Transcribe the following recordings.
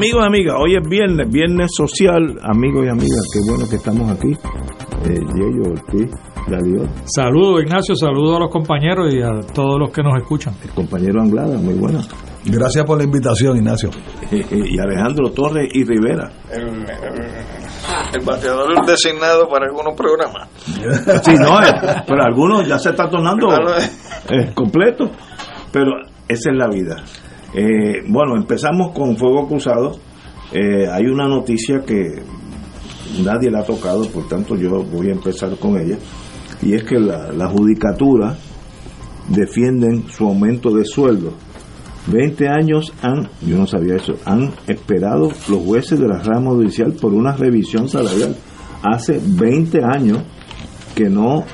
Amigos y amigas, hoy es viernes, viernes social, amigos y amigas, qué bueno que estamos aquí. Eh, Yello Ortiz, Darío, Saludos, Ignacio, saludos a los compañeros y a todos los que nos escuchan. el compañero Anglada, muy buena. Gracias por la invitación, Ignacio. Eh, eh, y Alejandro Torres y Rivera. el, el- el bateador designado para algunos programas. Sí, no, eh, pero algunos ya se está tornando eh, completo, pero esa es la vida. Eh, bueno, empezamos con Fuego Cruzado. Eh, hay una noticia que nadie la ha tocado, por tanto yo voy a empezar con ella, y es que la, la judicatura defienden su aumento de sueldo. 20 años han, yo no sabía eso, han esperado los jueces de la rama judicial por una revisión salarial. Hace 20 años que no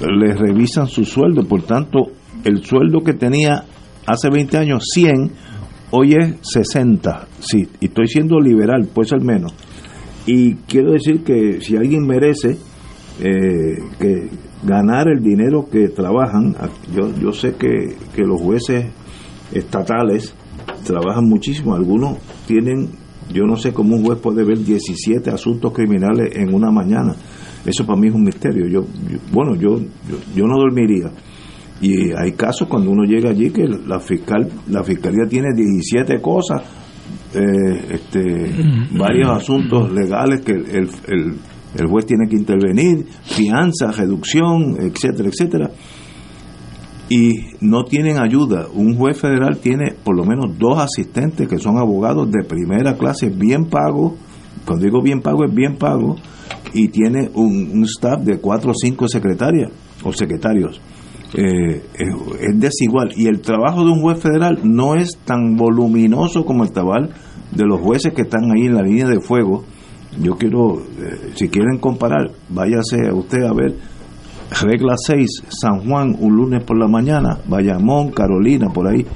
les revisan su sueldo, por tanto, el sueldo que tenía hace 20 años 100, hoy es 60. Sí, y estoy siendo liberal, puede ser menos. Y quiero decir que si alguien merece eh, que ganar el dinero que trabajan, yo, yo sé que, que los jueces estatales trabajan muchísimo, algunos tienen, yo no sé cómo un juez puede ver 17 asuntos criminales en una mañana, eso para mí es un misterio, yo, yo- bueno, yo, yo, yo no dormiría. Y hay casos cuando uno llega allí que la fiscal la fiscalía tiene 17 cosas, eh, este, varios asuntos legales que el, el, el juez tiene que intervenir, fianza, reducción, etcétera, etcétera. Y no tienen ayuda. Un juez federal tiene por lo menos dos asistentes que son abogados de primera clase, bien pagos. Cuando digo bien pago, es bien pago. Y tiene un, un staff de cuatro o cinco secretarias o secretarios eh, es, es desigual y el trabajo de un juez federal no es tan voluminoso como el tabal de los jueces que están ahí en la línea de fuego. Yo quiero, eh, si quieren comparar, váyase a usted a ver regla 6, San Juan, un lunes por la mañana, Bayamón, Carolina, por ahí,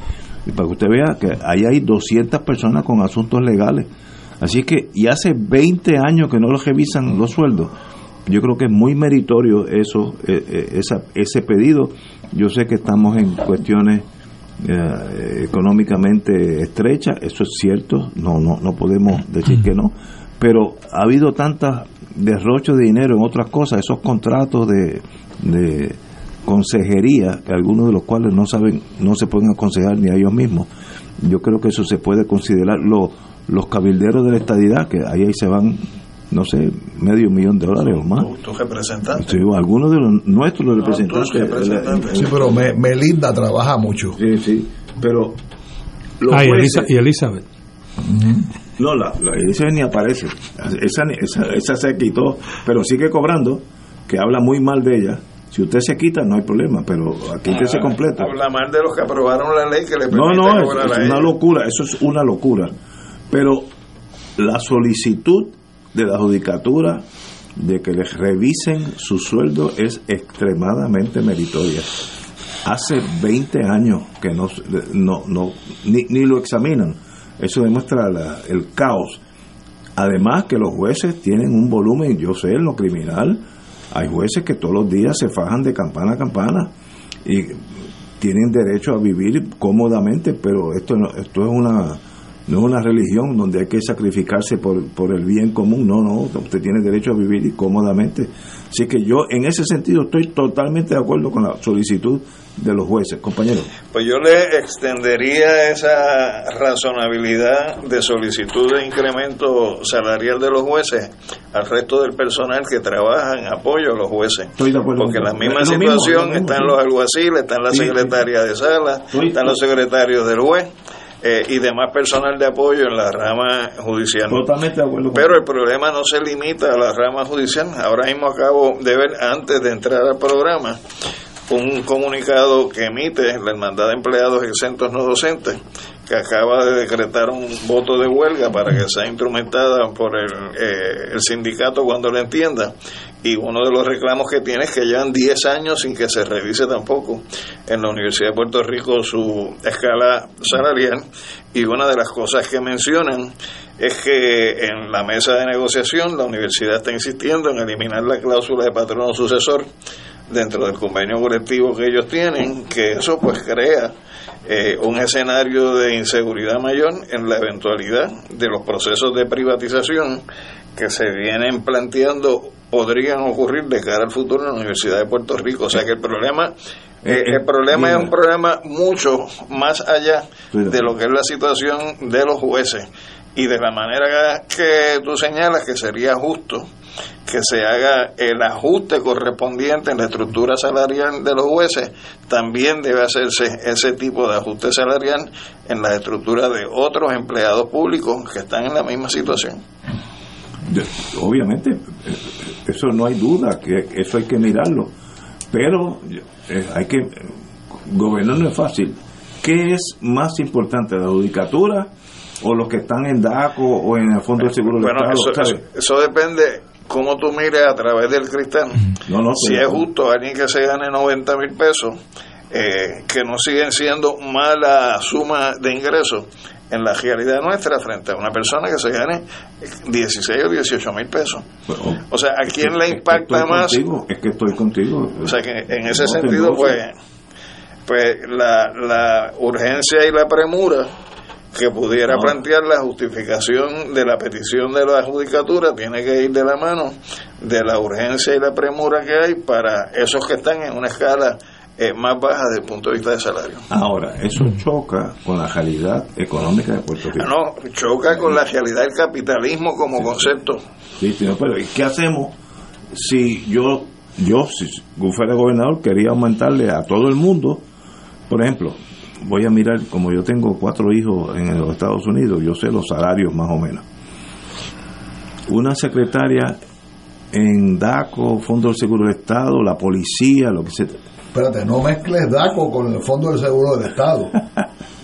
y para que usted vea que ahí hay 200 personas con asuntos legales. Así que, y hace 20 años que no los revisan los sueldos. Yo creo que es muy meritorio eso, eh, eh, esa, ese pedido. Yo sé que estamos en cuestiones eh, económicamente estrechas, eso es cierto, no, no, no podemos decir que no, pero ha habido tantas derrochos de dinero en otras cosas, esos contratos de, consejería, que algunos de los cuales no saben, no se pueden aconsejar ni a ellos mismos. Yo creo que eso se puede considerar. Lo- los cabilderos de la estadidad, que ahí, ahí se van, no sé, medio millón de dólares o más. Tu, tu representante. Sí, algunos de los nuestros No, representantes. tus representantes. Sí, pero Me- Melinda trabaja mucho. Sí, sí, pero los Ah, y, jueces- Elisa- y Elizabeth. no, la, la Elizabeth ni aparece. Esa, ni- esa, esa se quitó, pero sigue cobrando, que habla muy mal de ella. Si usted se quita, no hay problema, pero aquí que se completa. Habla mal de los que aprobaron la ley que le No, permite no, es, cobrar es una locura, eso es una locura. Pero la solicitud de la judicatura de que les revisen su sueldo es extremadamente meritoria. Hace 20 años que no, no, no ni, ni lo examinan. Eso demuestra la- el caos. Además que los jueces tienen un volumen, yo sé, en lo criminal, hay jueces que todos los días se fajan de campana a campana y tienen derecho a vivir cómodamente, pero esto no, esto es una no es una religión donde hay que sacrificarse por, por el bien común, no, no, usted tiene derecho a vivir cómodamente. Así que yo en ese sentido estoy totalmente de acuerdo con la solicitud de los jueces, compañeros. Pues yo le extendería esa razonabilidad de solicitud de incremento salarial de los jueces al resto del personal que trabaja en apoyo a los jueces. Estoy de acuerdo Porque con- la misma lo situación mismo, es lo mismo, están sí. los alguaciles, están la secretaria de sala, Estoy- están los secretarios del juez eh, y demás personal de apoyo en la rama judicial. Totalmente de acuerdo con Pero el problema no se limita a la rama judicial. Ahora mismo acabo de ver, antes de entrar al programa, un comunicado que emite la Hermandad de Empleados Exentos No Docentes, que acaba de decretar un voto de huelga para que sea instrumentada por el, eh, el sindicato cuando lo entienda. Y uno de los reclamos que tiene es que llevan 10 años sin que se revise tampoco en la Universidad de Puerto Rico su escala salarial. Y una de las cosas que mencionan es que en la mesa de negociación la universidad está insistiendo en eliminar la cláusula de patrono sucesor dentro del convenio colectivo que ellos tienen, que eso pues crea eh, un escenario de inseguridad mayor en la eventualidad de los procesos de privatización que se vienen planteando podrían ocurrir de cara al futuro en la Universidad de Puerto Rico. O sea que el problema, eh, el problema es un problema mucho más allá de lo que es la situación de los jueces y de la manera que tú señalas que sería justo que se haga el ajuste correspondiente en la estructura salarial de los jueces, también debe hacerse ese tipo de ajuste salarial en la estructura de otros empleados públicos que están en la misma situación. De- obviamente, eso no hay duda, que eso hay que mirarlo. Pero eh, hay que. Gobernar no es fácil. ¿Qué es más importante, la judicatura o los que están en DACO o en el Fondo de Seguro Bueno, eso, Estado? eso depende cómo tú mires a través del cristal. No, no, si es justo alguien que se gane 90 mil pesos, eh, que no siguen siendo mala suma de ingresos en la realidad nuestra frente a una persona que se gane 16 o 18 mil pesos. Bueno, O sea, ¿a quién le es que impacta más? contigo, es que estoy contigo. O sea, que en ese No, sentido, pues, pues la, la urgencia y la premura que pudiera No. plantear la justificación de la petición de la judicatura tiene que ir de la mano de la urgencia y la premura que hay para esos que están en una escala eh, más baja desde el punto de vista de salario. Ahora, eso choca con la realidad económica de Puerto Rico. No, choca con la realidad del capitalismo como concepto. Sí, sí, no, pero ¿y ¿qué hacemos si yo, yo si fuera gobernador, quería aumentarle a todo el mundo? Por ejemplo, voy a mirar, como yo tengo cuatro hijos en los Estados Unidos, yo sé los salarios más o menos. Una secretaria en DACO, Fondo del Seguro del Estado, la policía, lo que se... Espérate, no mezcles DACO con el Fondo del Seguro del Estado.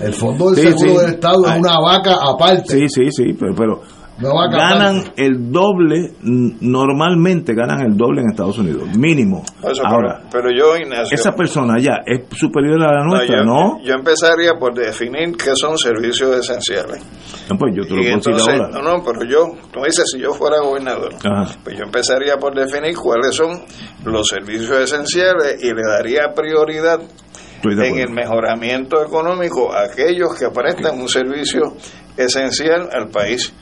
El Fondo del Sí, Seguro sí. del Estado Ay. es una vaca aparte. Sí, sí, sí, pero, pero Ganan el doble, normalmente ganan el doble en Estados Unidos, mínimo. Eso, Ahora, pero, pero yo, Ignacio, esa persona ya es superior a la nuestra, yo, ¿no? yo empezaría por definir qué son servicios esenciales. No, pues yo te lo entonces, ahora. no, no, pero yo, tú dices, si yo fuera gobernador, Ajá. pues yo empezaría por definir cuáles son los servicios esenciales y le daría prioridad en el mejoramiento económico a aquellos que prestan un servicio esencial al país.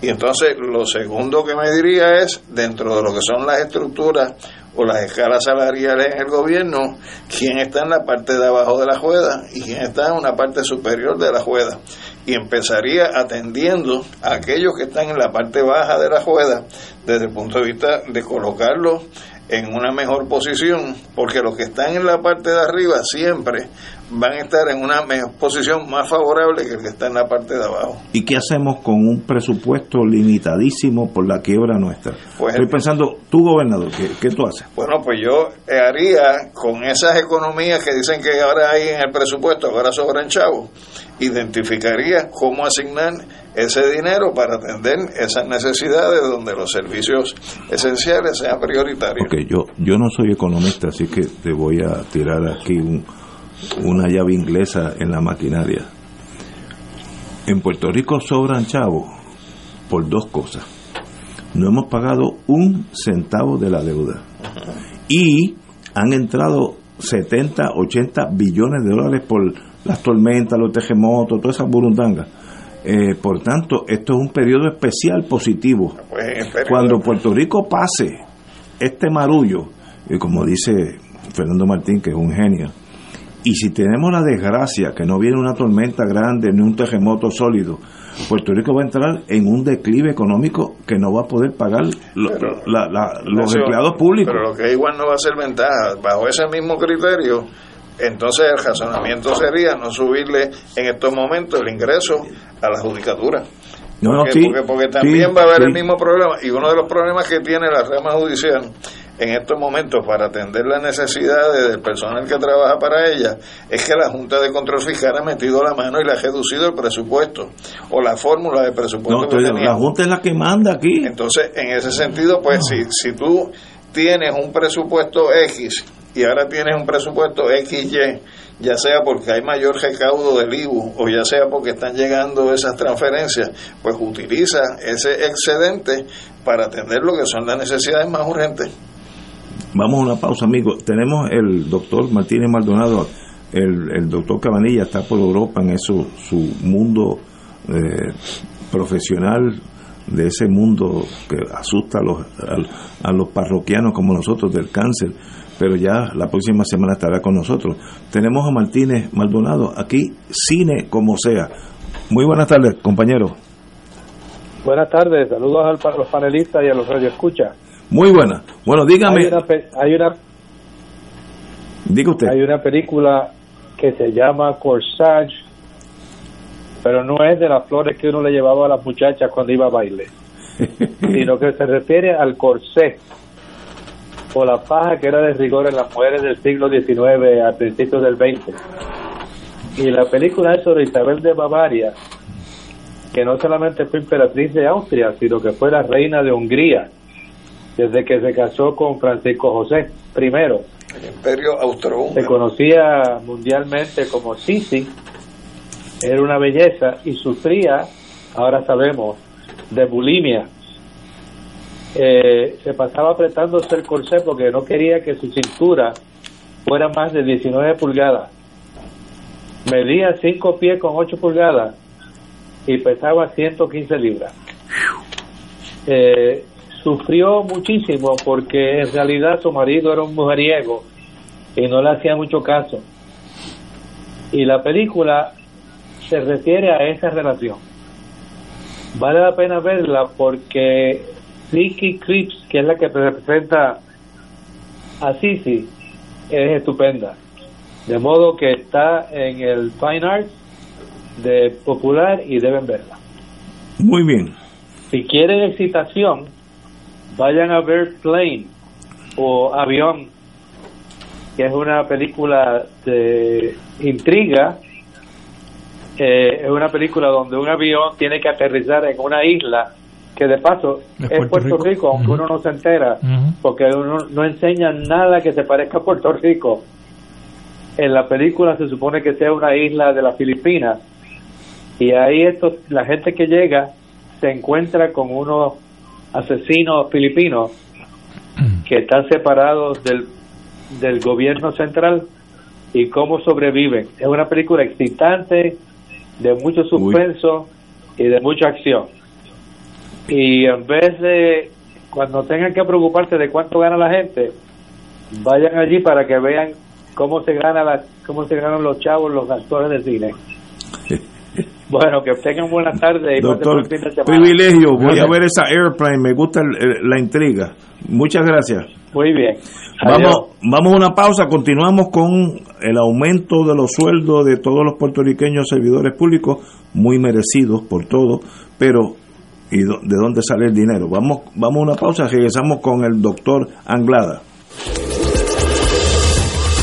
Y entonces lo segundo que me diría es, dentro de lo que son las estructuras o las escalas salariales en el gobierno, quién está en la parte de abajo de la juega y quién está en una parte superior de la juega. Y empezaría atendiendo a aquellos que están en la parte baja de la juega desde el punto de vista de colocarlos en una mejor posición, porque los que están en la parte de arriba siempre van a estar en una mejor posición más favorable que el que está en la parte de abajo. ¿Y qué hacemos con un presupuesto limitadísimo por la quiebra nuestra? Pues- Estoy pensando, tú gobernador, ¿qué, qué tú haces? Bueno, pues yo haría con esas economías que dicen que ahora hay en el presupuesto, ahora sobran chavos, identificaría cómo asignar ese dinero para atender esas necesidades donde los servicios esenciales sean prioritarios. Porque yo, yo no soy economista, así que te voy a tirar aquí un- una llave inglesa en la maquinaria. En Puerto Rico sobran chavos por dos cosas. No hemos pagado un centavo de la deuda. Y han entrado 70, 80 billones de dólares por las tormentas, los terremotos, todas esas burundangas. Eh, por tanto, esto es un periodo especial positivo. Pues, el periodo- Cuando Puerto Rico pase este marullo, y como dice Fernando Martín, que es un genio, y si tenemos la desgracia que no viene una tormenta grande ni un terremoto sólido, Puerto Rico va a entrar en un declive económico que no va a poder pagar lo- Pero- la- la- los Eso- empleados públicos. Pero lo que igual no va a ser ventaja. Bajo ese mismo criterio, entonces el razonamiento sería no subirle en estos momentos el ingreso a la judicatura. No, no, porque, sí, porque, porque sí, también va a haber el mismo problema. Y uno de los problemas que tiene la rama judicial en estos momentos para atender las necesidades del personal que trabaja para ella es que la Junta de Control Fiscal ha metido la mano y le ha reducido el presupuesto o la fórmula de presupuesto No, que tenía. la Junta es la que manda aquí. Entonces, en ese sentido, pues si, si tú tienes un presupuesto X y ahora tienes un presupuesto XY, ya sea porque hay mayor recaudo del IBU o ya sea porque están llegando esas transferencias, pues utiliza ese excedente para atender lo que son las necesidades más urgentes. Vamos a una pausa, amigos. Tenemos el doctor Martínez Maldonado, el, el doctor Cabanilla está por Europa en eso, su mundo eh, profesional, de ese mundo que asusta a los, a, a los parroquianos como nosotros del cáncer, pero ya la próxima semana estará con nosotros. Tenemos a Martínez Maldonado aquí, cine como sea. Muy buenas tardes, compañero. Buenas tardes, saludos al- a los panelistas y a los radioescuchas. Muy buenas. Bueno, dígame, Hay una, hay una diga usted. hay una película que se llama Corsage, pero no es de las flores que uno le llevaba a las muchachas cuando iba a baile, sino que se refiere al corsé o la paja que era de rigor en las mujeres del siglo XIX a principios del XX. Y la película es sobre Isabel de Bavaria, que no solamente fue emperatriz de Austria, sino que fue la reina de Hungría, desde que se casó con Francisco José I. El imperio Se austrohúngaro. conocía mundialmente como Sisi, era una belleza y sufría, ahora sabemos, de bulimia. Eh, se pasaba apretándose el corsé porque no quería que su cintura fuera más de 19 pulgadas. Medía 5 pies con 8 pulgadas y pesaba 115 libras. Eh, sufrió muchísimo porque en realidad su marido era un mujeriego y no le hacía mucho caso. Y la película se refiere a esa relación. Vale la pena verla porque Vicky Cripps, que es la que representa a Sisi, es estupenda. De modo que está en el Fine Arts de Popular y deben verla. Muy bien. Si quieren excitación, vayan a ver Plane o Avión, que es una película de intriga. Eh, es una película donde un avión tiene que aterrizar en una isla que de paso Es es Puerto Puerto, Rico. Rico, aunque uno no se entera, porque uno no enseña nada que se parezca a Puerto Rico. En la película se supone que sea una isla de las Filipinas y ahí estos, la gente que llega se encuentra con unos asesinos filipinos que están separados del, del gobierno central y cómo sobreviven. Es una película excitante, de mucho suspenso y de mucha acción. Y en vez de, cuando tengan que preocuparse de cuánto gana la gente, vayan allí para que vean cómo se gana la, cómo se ganan los chavos, los actores de cine. Bueno, que tengan buenas tardes y Doctor, fin de semana. privilegio. Voy a ver esa airplane. Me gusta el- la intriga. Muchas gracias. Muy bien. Adiós. Vamos, vamos a una pausa. Continuamos con el aumento de los sueldos de todos los puertorriqueños servidores públicos, muy merecidos por todo, pero ¿y de dónde sale el dinero? Vamos, vamos a una pausa. Regresamos con el doctor Anglada.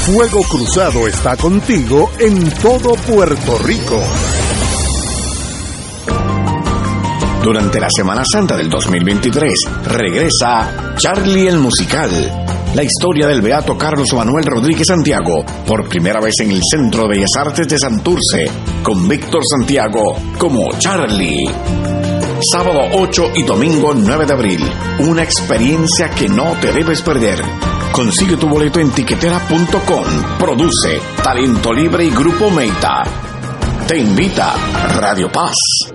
Fuego Cruzado está contigo en todo Puerto Rico. Durante la Semana Santa del 2023 regresa Charlie el Musical, la historia del beato Carlos Manuel Rodríguez Santiago, por primera vez en el Centro de Bellas Artes de Santurce, con Víctor Santiago como Charlie. Sábado 8 y domingo 9 de abril, una experiencia que no te debes perder. Consigue tu boleto en tiquetera.com. Produce Talento Libre y Grupo Meita. Te invita Radio Paz.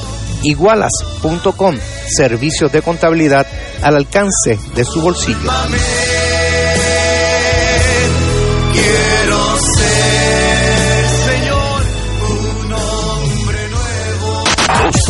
Igualas.com, servicios de contabilidad al alcance de su bolsillo.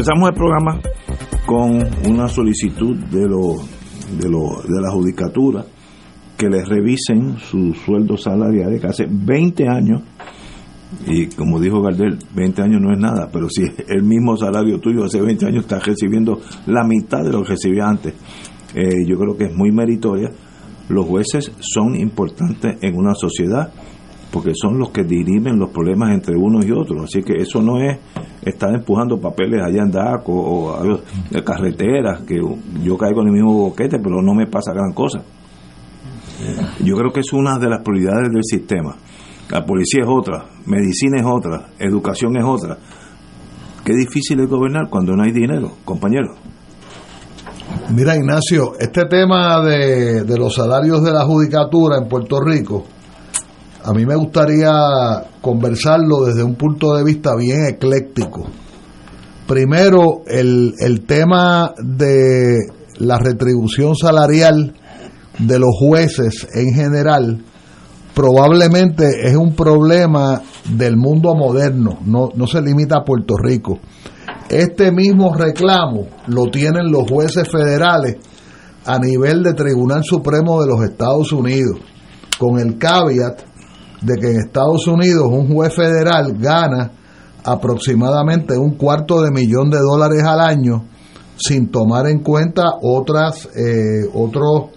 Empezamos el programa con una solicitud de, lo, de, lo, de la judicatura que les revisen su sueldo salarial que hace 20 años, y como dijo Gardel, 20 años no es nada, pero si el mismo salario tuyo hace 20 años estás recibiendo la mitad de lo que recibía antes, eh, yo creo que es muy meritoria. Los jueces son importantes en una sociedad porque son los que dirimen los problemas entre unos y otros. Así que eso no es estar empujando papeles allá en DACO o de carreteras, que yo caigo en el mismo boquete, pero no me pasa gran cosa. Yo creo que es una de las prioridades del sistema. La policía es otra, medicina es otra, educación es otra. Qué difícil es gobernar cuando no hay dinero, compañero. Mira, Ignacio, este tema de, de los salarios de la judicatura en Puerto Rico, a mí me gustaría conversarlo desde un punto de vista bien ecléctico. Primero, el, el tema de la retribución salarial de los jueces en general probablemente es un problema del mundo moderno, no, no se limita a Puerto Rico. Este mismo reclamo lo tienen los jueces federales a nivel de Tribunal Supremo de los Estados Unidos, con el caveat de que en Estados Unidos un juez federal gana aproximadamente un cuarto de millón de dólares al año sin tomar en cuenta otras eh, otros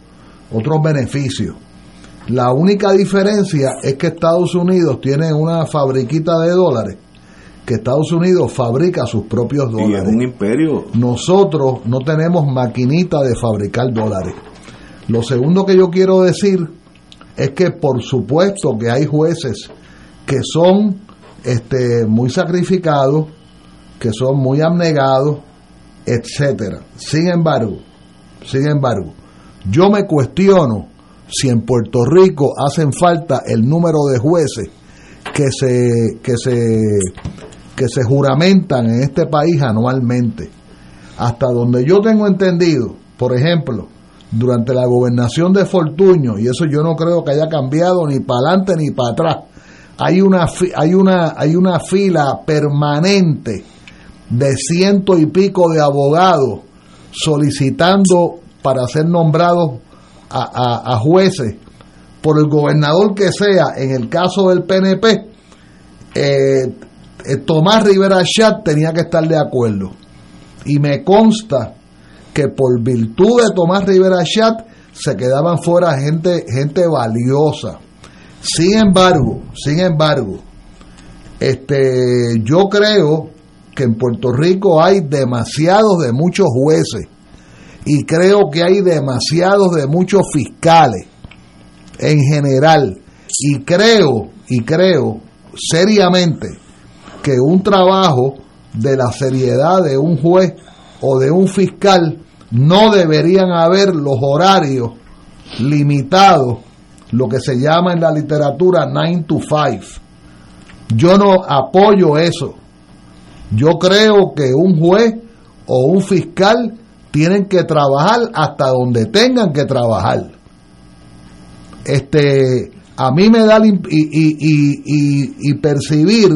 otros beneficios. La única diferencia es que Estados Unidos tiene una fabriquita de dólares, que Estados Unidos fabrica sus propios Y dólares. es un imperio. Nosotros no tenemos maquinita de fabricar dólares. Lo segundo que yo quiero decir es que por supuesto que hay jueces que son este, muy sacrificados, que son muy abnegados, etcétera. Sin embargo, sin embargo, yo me cuestiono si en Puerto Rico hacen falta el número de jueces que se que se que se juramentan en este país anualmente. Hasta donde yo tengo entendido, por ejemplo, durante la gobernación de Fortuño, y eso yo no creo que haya cambiado ni para adelante ni para atrás, hay una, hay, una, hay una fila permanente de ciento y pico de abogados solicitando para ser nombrados a jueces por el gobernador que sea, en el caso del PNP, eh, eh, Tomás Rivera Chat tenía que estar de acuerdo. Y me consta que por virtud de Tomás Rivera Chat se quedaban fuera gente, gente valiosa. Sin embargo, sin embargo, este, yo creo que en Puerto Rico hay demasiados de muchos jueces y creo que hay demasiados de muchos fiscales en general y creo y creo seriamente que un trabajo de la seriedad de un juez o de un fiscal no deberían haber los horarios limitados, lo que se llama en la literatura 9 to 5. Yo no apoyo eso. Yo creo que un juez o un fiscal tienen que trabajar hasta donde tengan que trabajar. Este, a mí me da y- y- y- y percibir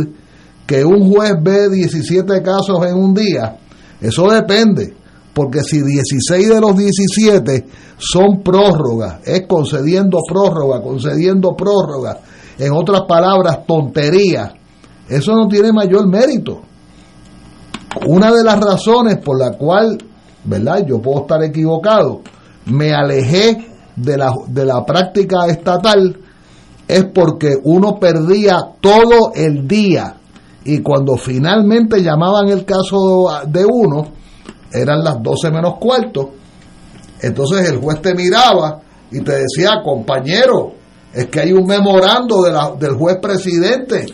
que un juez ve 17 casos en un día, eso depende, porque si 16 de los 17 son prórrogas, es concediendo prórroga, concediendo prórroga, en otras palabras, tontería, eso no tiene mayor mérito. Una de las razones por la cual, ¿verdad? Yo puedo estar equivocado, me alejé de la, de la práctica estatal es porque uno perdía todo el día y cuando finalmente llamaban el caso de uno, eran las 12 menos cuarto, entonces el juez te miraba y te decía, compañero, es que hay un memorando de la- del juez presidente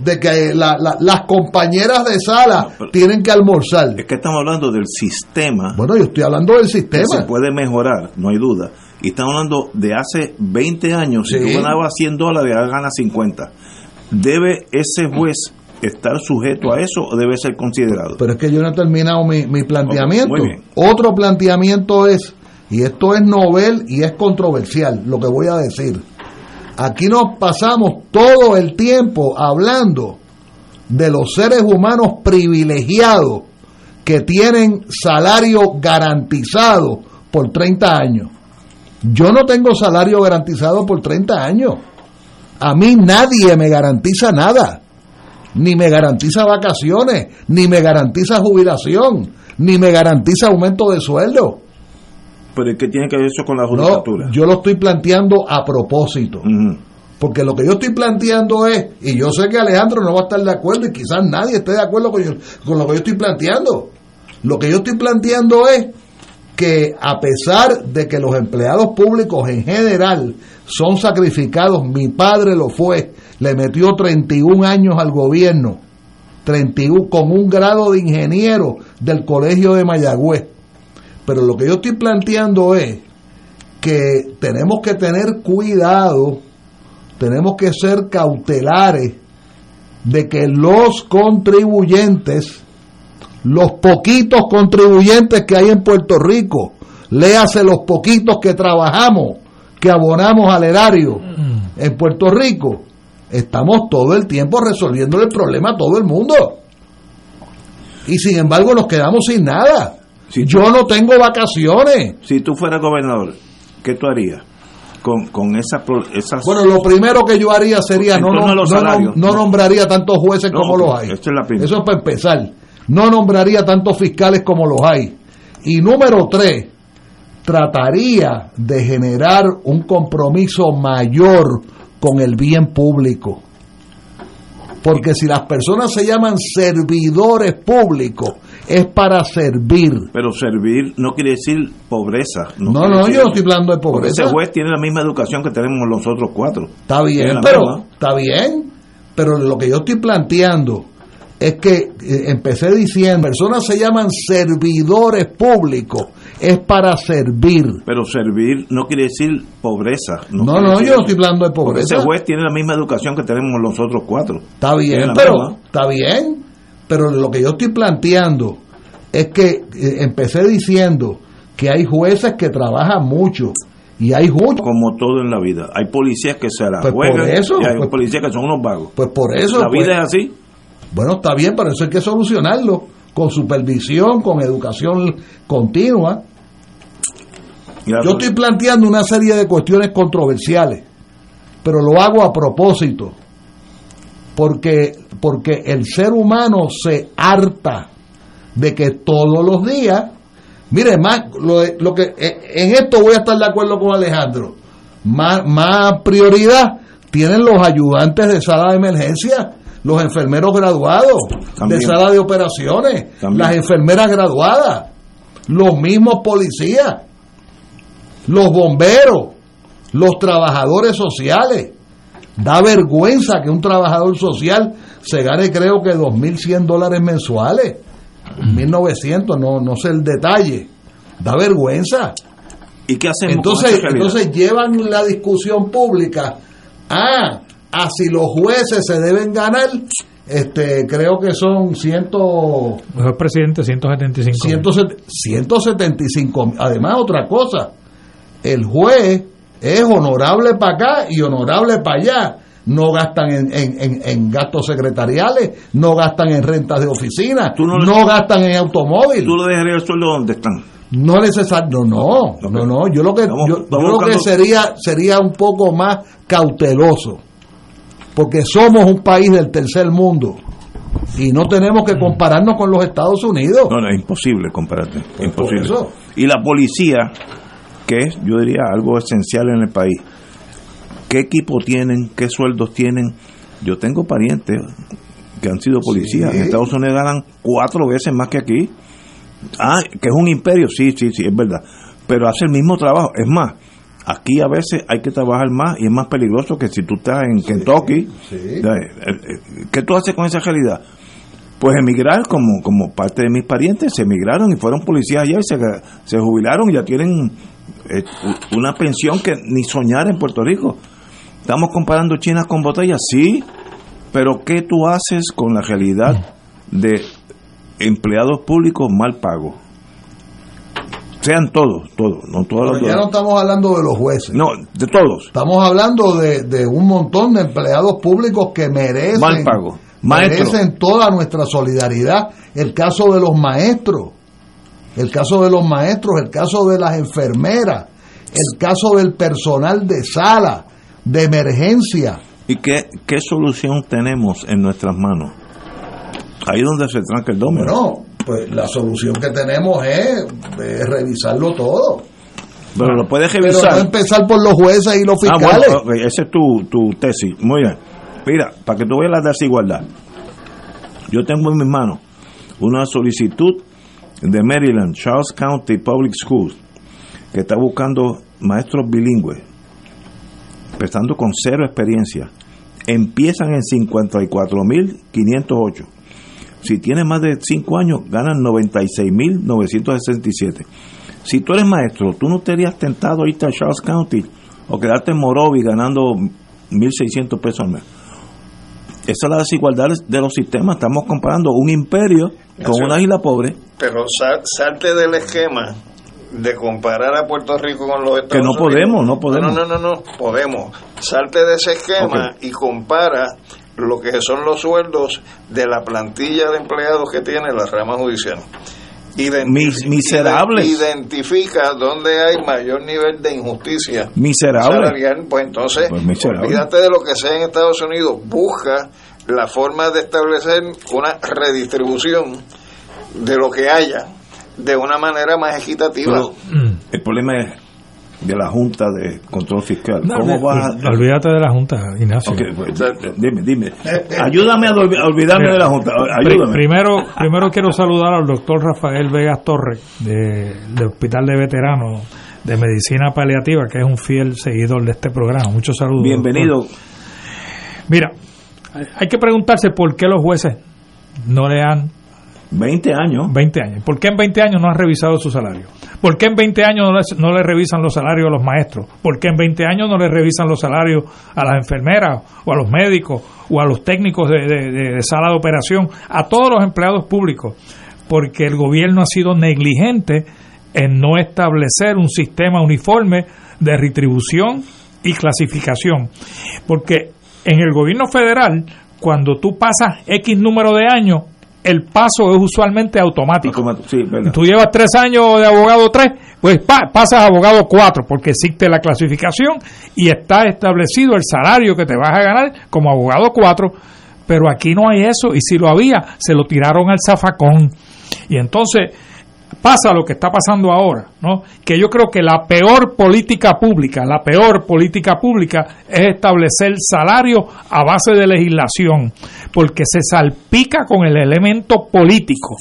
de que la- la- las compañeras de sala tienen que almorzar. Es que estamos hablando del sistema. Bueno, yo estoy hablando del que se sistema. puede mejorar, no hay duda. Y estamos hablando de hace 20 años. Si tú ganabas 100 dólares, ahora ganas 50. ¿Debe ese juez estar sujeto a eso o debe ser considerado? Pero es que yo no he terminado mi, mi planteamiento. Otro planteamiento es, y esto es novel y es controversial, lo que voy a decir. Aquí nos pasamos todo el tiempo hablando de los seres humanos privilegiados que tienen salario garantizado por 30 años. Yo no tengo salario garantizado por 30 años. A mí nadie me garantiza nada. Ni me garantiza vacaciones, ni me garantiza jubilación, ni me garantiza aumento de sueldo. Pero es que tiene que ver eso con la No, judicatura. yo lo estoy planteando a propósito. Porque lo que yo estoy planteando es, y yo sé que Alejandro no va a estar de acuerdo y quizás nadie esté de acuerdo con, yo- con lo que yo estoy planteando. Lo que yo estoy planteando es que a pesar de que los empleados públicos en general son sacrificados, mi padre lo fue, le metió 31 años al gobierno, 31 con un grado de ingeniero del colegio de Mayagüez. Pero lo que yo estoy planteando es que tenemos que tener cuidado, tenemos que ser cautelares de que los contribuyentes, los poquitos contribuyentes que hay en Puerto Rico, léase los poquitos que trabajamos, que abonamos al erario en Puerto Rico, estamos todo el tiempo resolviendo el problema a todo el mundo. Y sin embargo nos quedamos sin nada. Yo no tengo vacaciones. Si tú fueras gobernador, ¿qué tú harías? Con, con esa, esas... Bueno, lo primero que yo haría sería no, no, no- no No. nombraría tantos jueces como los hay. esta es la primera. Eso es para empezar. No nombraría tantos fiscales como los hay. Y número tres, trataría de generar un compromiso mayor con el bien público. Porque si las personas se llaman servidores públicos, es para servir. Pero servir no quiere decir pobreza. No, no, yo no estoy hablando de pobreza. ese juez tiene la misma educación que tenemos los otros cuatro. Está bien, pero misma. está bien, pero lo que yo estoy planteando es que eh, empecé diciendo, personas se llaman servidores públicos, es para servir. Pero servir no quiere decir pobreza. No, no, yo no estoy hablando de pobreza. ese juez tiene la misma educación que tenemos los otros cuatro. Está bien, pero misma. está bien, pero lo que yo estoy planteando es que eh, empecé diciendo que hay jueces que trabajan mucho y hay jueces Como todo en la vida. Hay policías que se la Pues por juegan eso, y hay pues- policías que son unos vagos. Pues por eso. La vida pues, es así. Bueno, está bien, pero eso hay que solucionarlo con supervisión, con educación continua. Yo estoy planteando una serie de cuestiones controversiales, pero lo hago a propósito, porque, porque el ser humano se harta de que todos los días, mire, más, lo, lo que, eh, en esto voy a estar de acuerdo con Alejandro, más, más prioridad tienen los ayudantes de sala de emergencia, los enfermeros graduados También. de sala de operaciones, También. las enfermeras graduadas, los mismos policías, los bomberos, los trabajadores sociales. Da vergüenza que un trabajador social se gane creo que 2.100 dólares mensuales, 1.900, no, no sé el detalle. Da vergüenza. ¿Y qué hacemos Entonces, entonces llevan la discusión pública a, a si los jueces se deben ganar, este creo que son ciento, Mejor presidente, 175. 170 175. Además, otra cosa, el juez es honorable para acá y honorable para allá. No gastan en, en- en- en gastos secretariales, no gastan en rentas de oficina, no no, le- gastan en automóvil. ¿Tú le dejarías el sueldo donde están? No necesario, no, no, no, no. Yo lo que Vamos- yo, yo vamos lo que sería sería un poco más cauteloso, porque somos un país del tercer mundo y no tenemos que compararnos con los Estados Unidos. No, no, es imposible compararte. Imposible. eso. Y la policía, que es, yo diría, algo esencial en el país. ¿Qué equipo tienen? ¿Qué sueldos tienen? Yo tengo parientes que han sido policías. Sí. En Estados Unidos ganan cuatro veces más que aquí. Ah, que es un imperio, sí, sí, sí, es verdad. Pero hace el mismo trabajo. Es más, aquí a veces hay que trabajar más y es más peligroso que si tú estás en Kentucky. Eh, eh, ¿Qué tú haces con esa realidad? Pues emigrar, como, como parte de mis parientes, se emigraron y fueron policías allá y se, se jubilaron y ya tienen eh, una pensión que ni soñar en Puerto Rico. Estamos comparando chinas con botellas, sí, pero ¿qué tú haces con la realidad de empleados públicos mal pagos? Sean todos, todos, no todos los Pero ya no estamos hablando de los jueces. No, de todos. Estamos hablando de, de un montón de empleados públicos que merecen, Mal pago. Merecen toda nuestra solidaridad. El caso de los maestros, el caso de los maestros, el caso de las enfermeras, el caso del personal de sala, de emergencia. ¿Y qué, qué solución tenemos en nuestras manos? Ahí donde se tranca el domo. Bueno, pues la solución que tenemos es, es revisarlo todo. Pero lo puedes Pero revisar. no empezar por los jueces y los Ah, fiscales. bueno, esa es tu, tu tesis. Muy bien. Mira, para que tú veas la desigualdad. Yo tengo en mis manos una solicitud de Maryland, Charles County Public Schools, que está buscando maestros bilingües, empezando con cero experiencia. Empiezan en 54.508. Si tienes más de 5 años, ganan 96.967. Si tú eres maestro, tú no te harías tentado a irte a Charles County o quedarte en Morovi ganando 1.600 pesos al mes. Esa es la desigualdad de los sistemas. Estamos comparando un imperio con una isla pobre. Pero sal- salte del esquema de comparar a Puerto Rico con los Estados Que no Unidos. podemos, no podemos. No, no, no, no, podemos. Salte de ese esquema y compara lo que son los sueldos de la plantilla de empleados que tiene la rama judicial. ident- Mis- miserables. identifica dónde hay mayor nivel de injusticia Miserable. salarial, pues entonces Pues miserable. olvídate de lo que sea en Estados Unidos, busca la forma de establecer una redistribución de lo que haya de una manera más equitativa. Pero el problema es de la Junta de Control Fiscal. No, ¿Cómo vas a.? Olvídate de la Junta, Ignacio. Pues, dime, dime. Ayúdame a olvi- a olvidarme de la Junta. Ayúdame. Primero, primero quiero saludar al doctor Rafael Vegas Torres de- del Hospital de Veteranos de Medicina Paliativa, que es un fiel seguidor de este programa. Muchos saludos. Bienvenido. doctor. Mira, hay que preguntarse por qué los jueces no le han 20 años. 20 años. ¿Por qué en 20 años no han revisado su salario? ¿Por qué en 20 años no le, no le revisan los salarios a los maestros? ¿Por qué en 20 años no le revisan los salarios a las enfermeras o a los médicos o a los técnicos de- de sala de operación? A todos los empleados públicos. Porque el gobierno ha sido negligente en no establecer un sistema uniforme de retribución y clasificación. Porque en el gobierno federal, cuando tú pasas X número de años, el paso es usualmente automático. Sí. Tú llevas tres años de abogado tres, pues pa- pasas a abogado cuatro, porque existe la clasificación y está establecido el salario que te vas a ganar como abogado cuatro. Pero aquí no hay eso, y si lo había, se lo tiraron al zafacón. Y entonces pasa lo que está pasando ahora, ¿no? Que yo creo que la peor política pública, la peor política pública es establecer salario a base de legislación, porque se salpica con el elemento político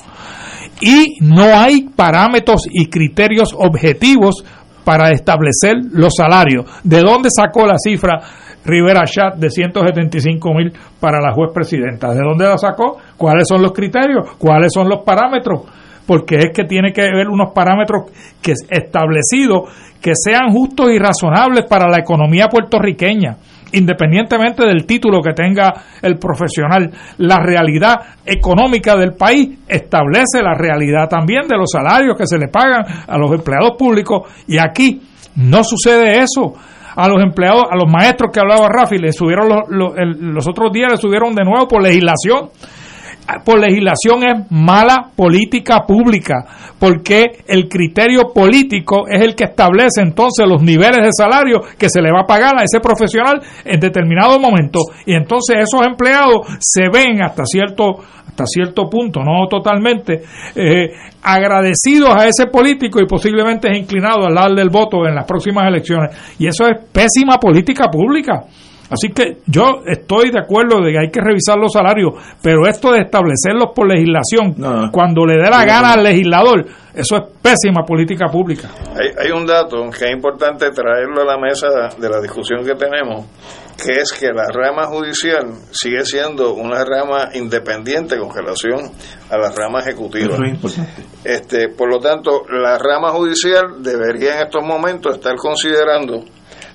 y no hay parámetros y criterios objetivos para establecer los salarios. ¿De dónde sacó la cifra Rivera Chat de 175 mil para la juez presidenta? ¿De dónde la sacó? ¿Cuáles son los criterios? ¿Cuáles son los parámetros? Porque es que tiene que haber unos parámetros que establecidos que sean justos y razonables para la economía puertorriqueña independientemente del título que tenga el profesional, la realidad económica del país establece la realidad también de los salarios que se le pagan a los empleados públicos y aquí no sucede eso. A los empleados, a los maestros que hablaba Rafi, le subieron los, los, los otros días, le subieron de nuevo por legislación por legislación es mala política pública, porque el criterio político es el que establece entonces los niveles de salario que se le va a pagar a ese profesional en determinado momento. Y entonces esos empleados se ven hasta cierto, hasta cierto punto, no totalmente, eh, agradecidos a ese político y posiblemente es inclinado al darle el voto en las próximas elecciones. Y eso es pésima política pública. Así que yo estoy de acuerdo de que hay que revisar los salarios, pero esto de establecerlos por legislación, cuando le dé la gana al legislador, eso es pésima política pública. Hay, hay un dato que es importante traerlo a la mesa de la discusión que tenemos, que es que la rama judicial sigue siendo una rama independiente con relación a la rama ejecutiva. Eso es importante. Este, por lo tanto, la rama judicial debería en estos momentos estar considerando,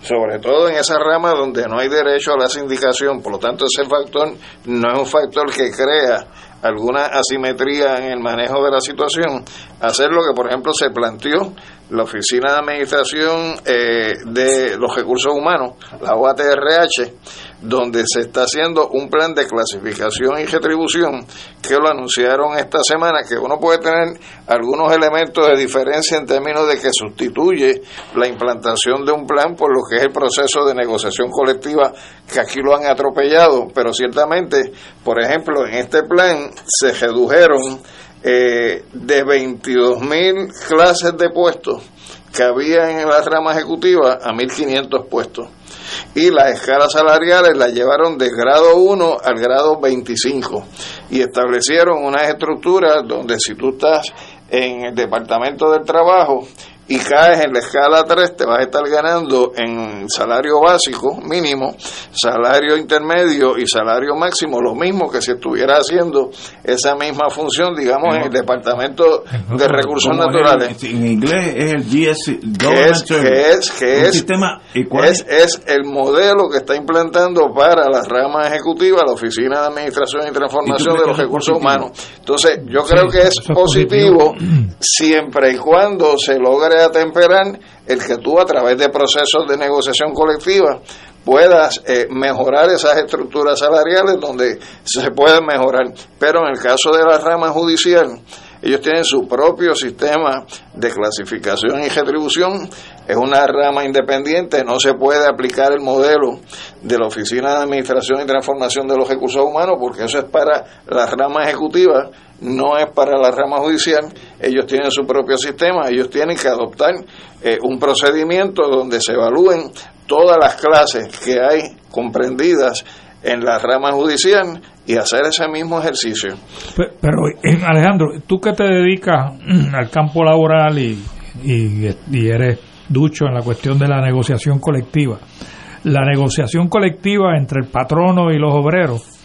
sobre todo en esa rama donde no hay derecho a la sindicación, por lo tanto ese factor no es un factor que crea alguna asimetría en el manejo de la situación, hacer lo que por ejemplo se planteó la Oficina de Administración eh, de los Recursos Humanos, la OATRH, donde se está haciendo un plan de clasificación y retribución que lo anunciaron esta semana, que uno puede tener algunos elementos de diferencia en términos de que sustituye la implantación de un plan por lo que es el proceso de negociación colectiva que aquí lo han atropellado, pero ciertamente, por ejemplo, en este plan se redujeron eh, de 22 mil clases de puestos que había en la rama ejecutiva a 1.500 puestos. Y las escalas salariales las llevaron del grado 1 al grado 25 y establecieron unas estructuras donde si tú estás en el departamento del trabajo y caes en la escala 3 te vas a estar ganando en salario básico mínimo, salario intermedio y salario máximo lo mismo que si estuviera haciendo esa misma función, digamos, en el departamento de recursos naturales. En, en inglés es el GS, que es, que es, que es, sistema, ¿y cuál es, es el modelo que está implantando para la rama ejecutiva la Oficina de Administración y Transformación ¿Y tú de los Recursos? Humanos. Entonces, yo creo que es positivo siempre y cuando se logre atemperar el que tú a través de procesos de negociación colectiva puedas eh, mejorar esas estructuras salariales donde se pueden mejorar. Pero en el caso de la rama judicial, Ellos tienen su propio sistema de clasificación y retribución. Es una rama independiente, no se puede aplicar el modelo de la Oficina de Administración y Transformación de los Recursos Humanos porque eso es para la rama ejecutiva, no es para la rama judicial. Ellos tienen su propio sistema, ellos tienen que adoptar eh, un procedimiento donde se evalúen todas las clases que hay comprendidas en la rama judicial y hacer ese mismo ejercicio. Pe- Pero, eh, Alejandro, tú que te dedicas al campo laboral y, y, y eres ducho en la cuestión de la negociación colectiva, la negociación colectiva entre el patrono y los obreros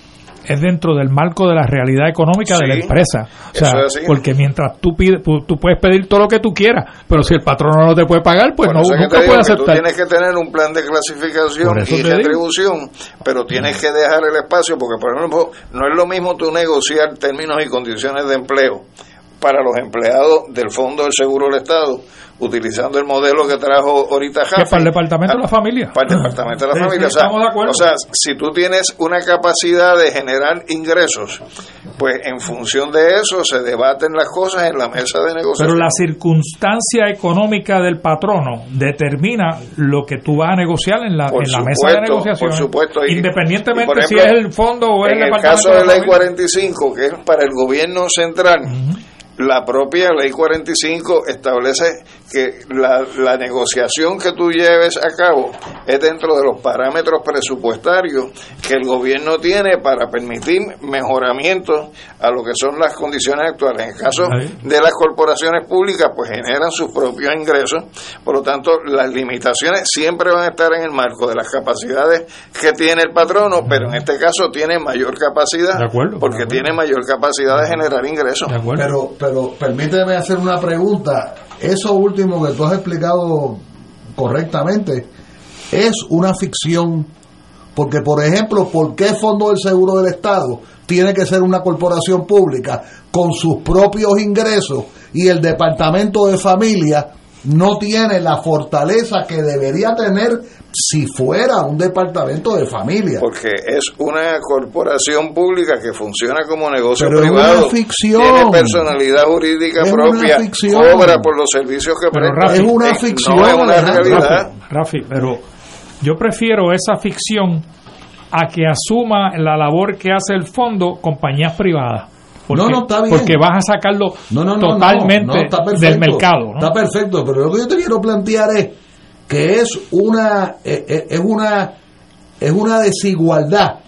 es dentro del marco de la realidad económica de la empresa. O sea, porque mientras tú pides, tú puedes pedir todo lo que tú quieras, pero si el patrono no te puede pagar, pues no, nunca digo puede tú aceptar. tienes que tener un plan de clasificación y retribución, pero tienes que dejar el espacio, porque por ejemplo, no es lo mismo tú negociar términos y condiciones de empleo para los empleados del Fondo del Seguro del Estado, utilizando el modelo que trajo ahorita Que Jaffe, para el departamento de la familia. para el departamento de la familia. o, sea, estamos de acuerdo. o sea, si tú tienes una capacidad de generar ingresos, pues en función de eso se debaten las cosas en la mesa de negociación. Pero la circunstancia económica del patrono determina lo que tú vas a negociar en la, Por en la mesa de negociación. por supuesto. Y- Independientemente y, por si es el fondo o es el en el caso de la ley familia. 45, que es para el gobierno central, la propia ley 45 establece que la, la negociación que tú lleves a cabo es dentro de los parámetros presupuestarios que el gobierno tiene para permitir mejoramientos a lo que son las condiciones actuales. En el caso de las corporaciones públicas, pues generan sus propios ingresos, por lo tanto, las limitaciones siempre van a estar en el marco de las capacidades que tiene el patrono, pero en este caso tiene mayor capacidad, De acuerdo, porque de acuerdo. tiene mayor capacidad de generar ingresos. De acuerdo. Pero, pero permíteme hacer una pregunta. Eso último que tú has explicado correctamente es una ficción. Porque, por ejemplo, ¿por qué Fondo del Seguro del Estado tiene que ser una corporación pública con sus propios ingresos y el Departamento de Familia no tiene la fortaleza que debería tener si fuera un departamento de familia? Porque es una corporación pública que funciona como negocio Pero es privado. una ficción. Tiene personalidad jurídica Es propia. una ficción. Cobra por los servicios que Pero, presta. Rafi, Es una Eh, ficción, No es una realidad. Rafi, pero yo prefiero esa ficción a que asuma la labor que hace el fondo compañías privadas. Porque, No, no, está bien. Porque vas a sacarlo No, no, no, totalmente no, no, está perfecto, del mercado. ¿no? Está perfecto, pero lo que yo te quiero plantear es que es una eh, eh, es una es una desigualdad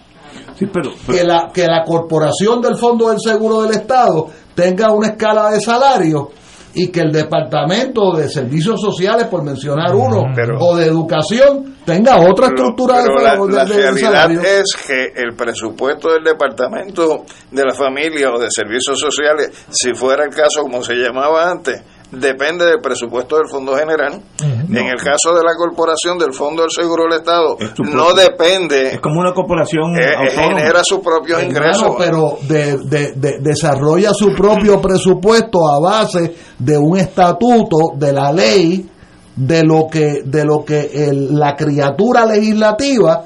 Sí, pero, que la que la corporación del Fondo del Seguro del Estado tenga una escala de salario y que el departamento de servicios sociales por mencionar uno Pero- o de educación tenga otra Pero- estructura pero de, la, de- la de- salario. es que el presupuesto del Departamento de la Familia o de Servicios Sociales, si fuera el caso como se llamaba antes, depende del presupuesto del Fondo General. En el caso de la corporación del Fondo del Seguro del Estado, Es no depende, es como una corporación eh, autónoma. genera sus propios ingresos. pero de, de- de- desarrolla su propio presupuesto a base de un estatuto de la ley de lo que de lo que el- la criatura legislativa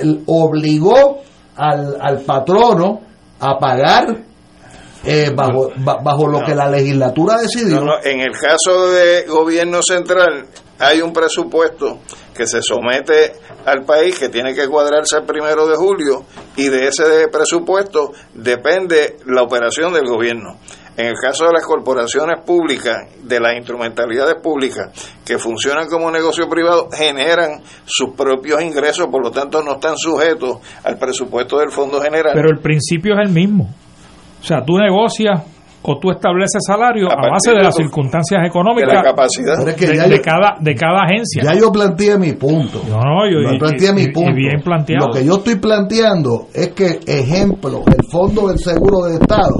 el, obligó al, al patrono a pagar eh, bajo ba- bajo lo que la legislatura decidió No, no, en el caso de gobierno central hay un presupuesto que se somete al país que tiene que cuadrarse el primero de julio y de ese presupuesto depende la operación del gobierno. En el caso de las corporaciones públicas, de las instrumentalidades públicas que funcionan como negocio privado, generan sus propios ingresos, por lo tanto no están sujetos al presupuesto del Fondo General. Pero el principio es el mismo. O sea, tú negocias o tú estableces salario A a, base de de las tu- circunstancias de económicas la capacidad. Pero es que de, de cada, de cada agencia. Ya yo planteé mi punto. No, no, yo- Yo y- planteé y- mi y punto. bien planteado. Lo que yo estoy planteando es que, ejemplo, el Fondo del Seguro del Estado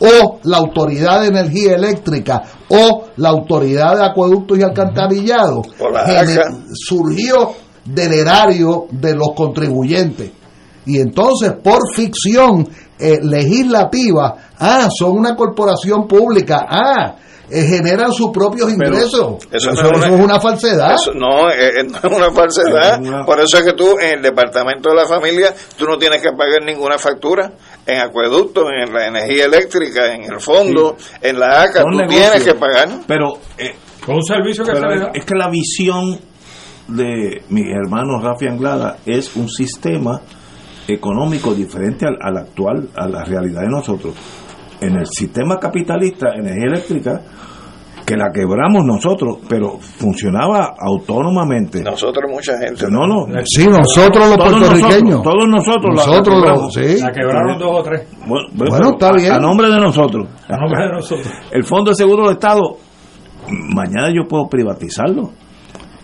o la Autoridad de Energía Eléctrica o la Autoridad de Acueductos y Alcantarillado surgió del erario de los contribuyentes. Y entonces, por ficción eh, legislativa, ah, son una corporación pública, ah, eh, generan sus propios ingresos. Eso Eso, no es eso una- es una falsedad. Eso no, eh, eh, no es una falsedad. Por eso es que tú en el departamento de la familia, tú no tienes que pagar ninguna factura en acueducto, en la energía eléctrica, en el fondo, en la ACA, Son tú negocios. tienes que pagar. Pero, eh, Con un servicio que pero se le es, es que la visión de mi hermano Rafi Anglada es un sistema económico diferente al, al actual, a la realidad de nosotros. En el sistema capitalista, energía eléctrica, que la quebramos nosotros, pero funcionaba autónomamente. Nosotros, mucha gente. No, no. Sí, nosotros los Todos puertorriqueños. nosotros, todos nosotros. la- Nosotros la quebramos. sí. La quebraron dos o tres. Bueno, Bueno, está a- bien. A nombre de nosotros. A nombre de nosotros. El Fondo de Seguro del Estado, mañana yo puedo privatizarlo.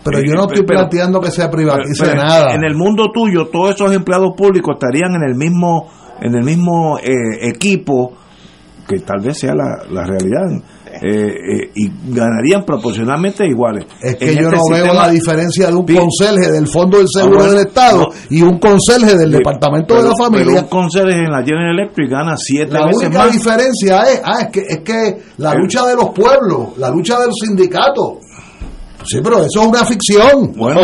Pero Eh, yo no eh, estoy pero- planteando que se privatice Pero nada. En el mundo tuyo, todos esos empleados públicos estarían en el mismo, en el mismo eh, equipo, que tal vez sea la, la realidad, eh, eh, y ganarían proporcionalmente iguales. Es que En yo este no veo la diferencia de un conserje del Fondo del Seguro bueno, del Estado no. y un conserje del Departamento de la Pero Familia. un conserje en la General Electric gana siete La veces única más. diferencia es, ah, es que es que la lucha de los pueblos, la lucha del sindicato. Sí, pero eso es una ficción. Bueno,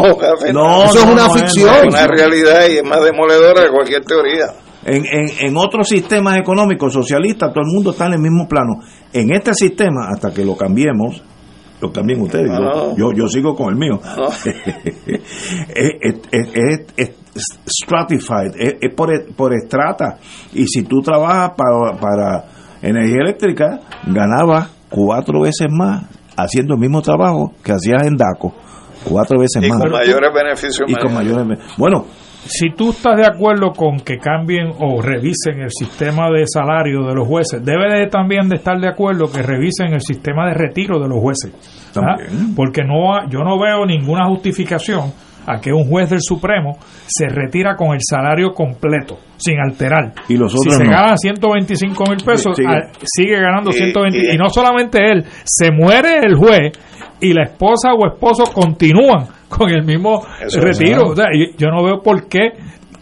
No, eso es una no ficción. Es una realidad y es más demoledora que cualquier teoría. En, en, en otros sistemas económicos socialistas, todo el mundo está en el mismo plano. En este sistema, hasta que lo cambiemos, lo cambien ustedes, yo- No. yo, yo, sigo con el mío. No. es, es- es- es- es stratified, es, es por, por estrata. Y si tú trabajas para, para energía eléctrica, ganabas cuatro veces más haciendo el mismo trabajo que hacías en DACO. Cuatro veces Y más. con mayores beneficios. Y con mayores. Bueno, Si tú estás de acuerdo con que cambien o revisen el sistema de salario de los jueces, debe de también de estar de acuerdo que revisen el sistema de retiro de los jueces. ¿ah? También. Porque no ha- yo no veo ninguna justificación a que un juez del Supremo se retira con el salario completo, sin alterar. Y los si otros se no. gana 125 mil pesos, sigue. sigue ganando Y- 120. y- y no solamente él, se muere el juez y la esposa o esposo continúan con el mismo Eso retiro. O sea, yo, yo no veo por qué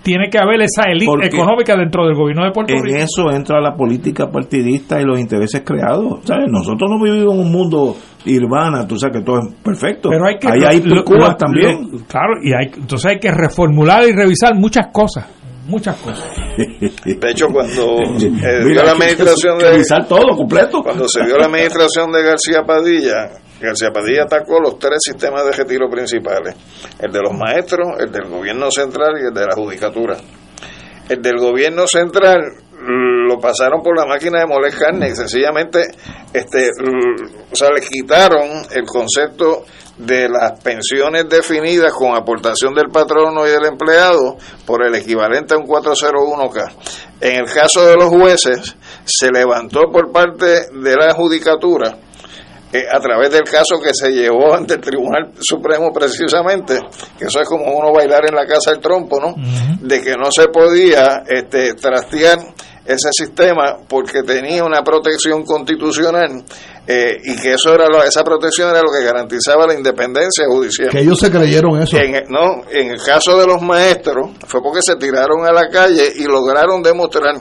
tiene que haber esa élite Porque económica dentro del gobierno de Puerto en Rico. eso entra la política partidista y los intereses creados. ¿sabes? Nosotros no vivimos en un mundo urbana, tú sabes que todo es perfecto. Pero hay que Ahí hay lo- también. lo- claro, y hay, entonces hay que reformular y revisar muchas cosas, muchas cosas. De hecho, cuando eh, dio Mira, la hay que administración de, revisar todo completo. Cuando se dio la administración de García Padilla, García Padilla atacó los tres sistemas de retiro principales, el de los maestros, el del gobierno central y el de la judicatura. El del gobierno central lo pasaron por la máquina de moler carne y sencillamente este, o sea, le quitaron el concepto de las pensiones definidas con aportación del patrono y del empleado por el equivalente a un 401k. En el caso de los jueces, se levantó por parte de la judicatura eh, a través del caso que se llevó ante el Tribunal Supremo precisamente, que eso es como uno bailar en la casa del trompo, ¿no? De que no se podía este, trastear ese sistema porque tenía una protección constitucional eh, y que eso era lo- esa protección era lo que garantizaba la independencia judicial. Que ellos se creyeron eso. En, no, en el caso de los maestros fue porque se tiraron a la calle y lograron demostrar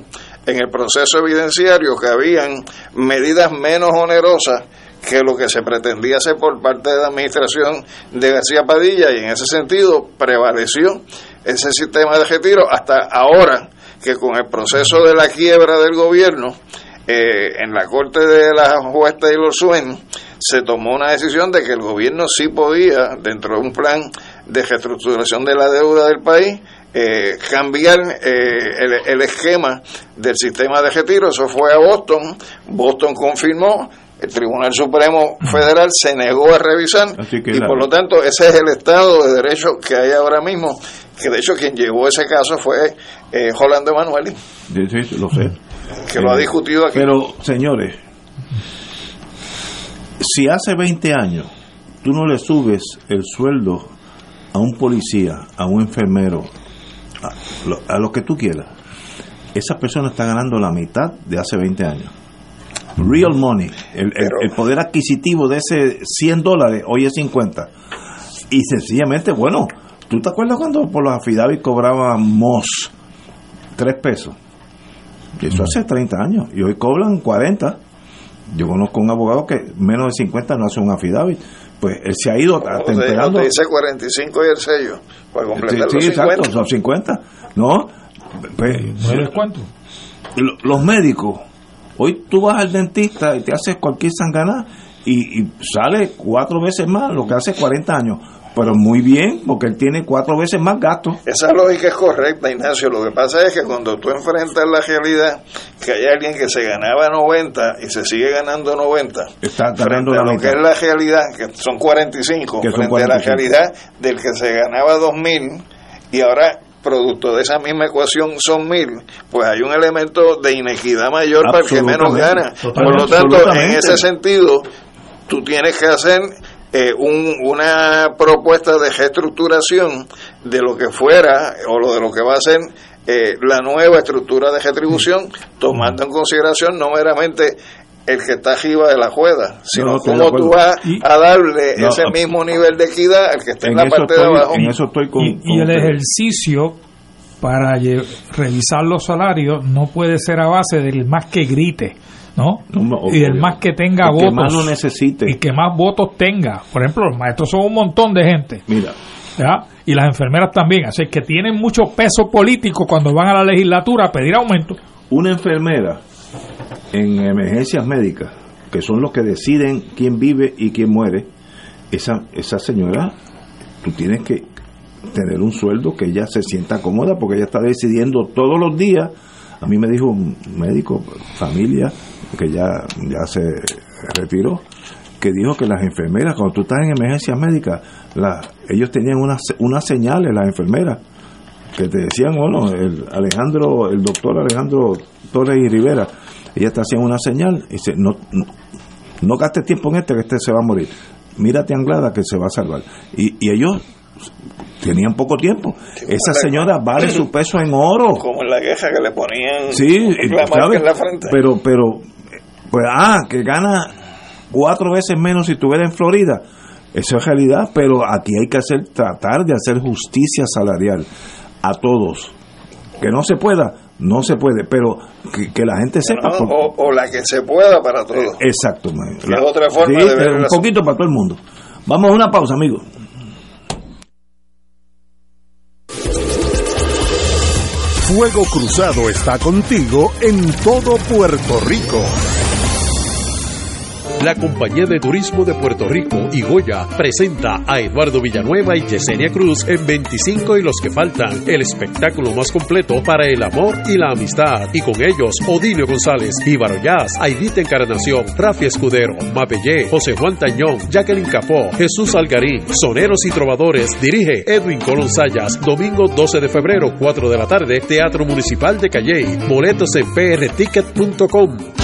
en el proceso evidenciario que habían medidas menos onerosas que lo que se pretendía hacer por parte de la administración de García Padilla y en ese sentido prevaleció ese sistema de retiro hasta ahora que con el proceso de la quiebra del gobierno eh, en la corte de la juez Taylor Swain se tomó una decisión de que el gobierno sí podía, dentro de un plan de reestructuración de la deuda del país, eh, cambiar eh, el, el esquema del sistema de retiro. Eso fue a Boston. Boston confirmó. El Tribunal Supremo Federal se negó a revisar y por lo tanto ese es el estado de derecho que hay ahora mismo, que de hecho quien llevó ese caso fue eh, Emanueli, Sí, sí, lo sé. que lo ha Eh, discutido aquí. Pero, señores, si hace 20 años tú no le subes el sueldo a un policía, a un enfermero, a lo, a lo que tú quieras, esa persona está ganando la mitad de hace 20 años. Real money, el, el- Pero- el poder adquisitivo de ese 100 dólares hoy es 50. Y sencillamente, bueno, ¿tú te acuerdas cuando por los affidavits cobrábamos 3 pesos? Y Eso hace 30 años. Y hoy cobran 40. Yo conozco un abogado que menos de 50 no hace un affidavit. Pues él se ha ido atemperando. Te dice 45 y el sello, para completar sí, los 50. exacto, son 50. No, pues, cuánto? Los médicos, hoy tú vas al dentista y te haces cualquier sangana y, y sale cuatro veces más lo que hace 40 años pero muy bien, porque él tiene cuatro veces más gastos. Esa lógica es correcta, Ignacio. Lo que pasa es que cuando tú enfrentas la realidad que hay alguien que se ganaba 90 y se sigue ganando 90, está ganando la lo que es la realidad, que son 45, que frente a la realidad del que se ganaba 2000 y ahora producto de esa misma ecuación son mil, pues hay un elemento de inequidad mayor para el que menos gana. Por lo tanto, en ese sentido, tú tienes que hacer eh, un, una propuesta de reestructuración de lo que fuera o lo de lo que va a ser eh, la nueva estructura de retribución, tomando en consideración no meramente el que está arriba de la juega, sino cómo tú vas a darle ese mismo nivel de equidad al que está en, la parte de abajo. y, el ejercicio para revisar los salarios no puede ser a base del más que grite ¿no? y el más que tenga votos. más lo necesite. Y que más votos tenga. Por ejemplo, los maestros son un montón de gente. Mira. Y las enfermeras también. Así que tienen mucho peso político cuando van a la legislatura a pedir aumento. Una enfermera en emergencias médicas, que son los que deciden quién vive y quién muere, esa, esa señora, tú tienes que tener un sueldo que ella se sienta cómoda porque ella está decidiendo todos los días. A mí me dijo un médico, familia, que ya, ya se retiró, que dijo que las enfermeras, cuando tú estás en emergencia médica, la, ellos tenían unas, unas señales, las enfermeras, que te decían, bueno, el Alejandro, el doctor Alejandro Torres y Rivera, ella te hacían una señal y dice, no, no, gastes tiempo en este, que este se va a morir. Mírate Anglada que se va a salvar. Y, y ellos tenían poco tiempo. Esa señora vale su peso en oro. Como en la queja que le ponían sí, En la frente. Pero, pero pues, ah, que gana cuatro veces menos si estuviera en Florida. Eso es realidad, pero aquí hay que hacer, tratar de hacer justicia salarial a todos. Que no se pueda, no se puede, pero que, la gente sepa. o, la que se pueda para todos. Exacto, la, otra forma de ver Un poquito para todo el mundo. Vamos a una pausa, amigos. Fuego Cruzado está contigo en todo Puerto Rico. La Compañía de Turismo de Puerto Rico y Goya presenta a Eduardo Villanueva y Yesenia Cruz en 25 y los que faltan, el espectáculo más completo para el amor y la amistad. Y con ellos, Odilio González, Íbaro Jazz, Aidita Encarnación, Rafi Escudero, Mapellé, José Juan Tañón, Jacqueline Capó, Jesús Algarín, Soneros y Trovadores, dirige Edwin Colón Sayas, domingo 12 de febrero, 4 de la tarde, Teatro Municipal de Calley, boletos en prticket.com.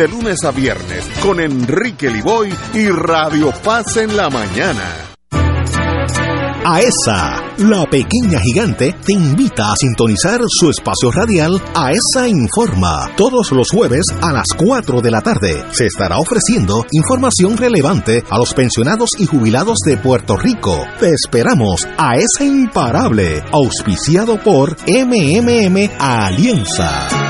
de lunes a viernes con Enrique Liboy y Radio Paz en la mañana. AESA, la pequeña gigante, te invita a sintonizar su espacio radial AESA Informa. Todos los jueves a las 4 de la tarde se estará ofreciendo información relevante a los pensionados y jubilados de Puerto Rico. Te esperamos a esa imparable, auspiciado por MMM Alianza.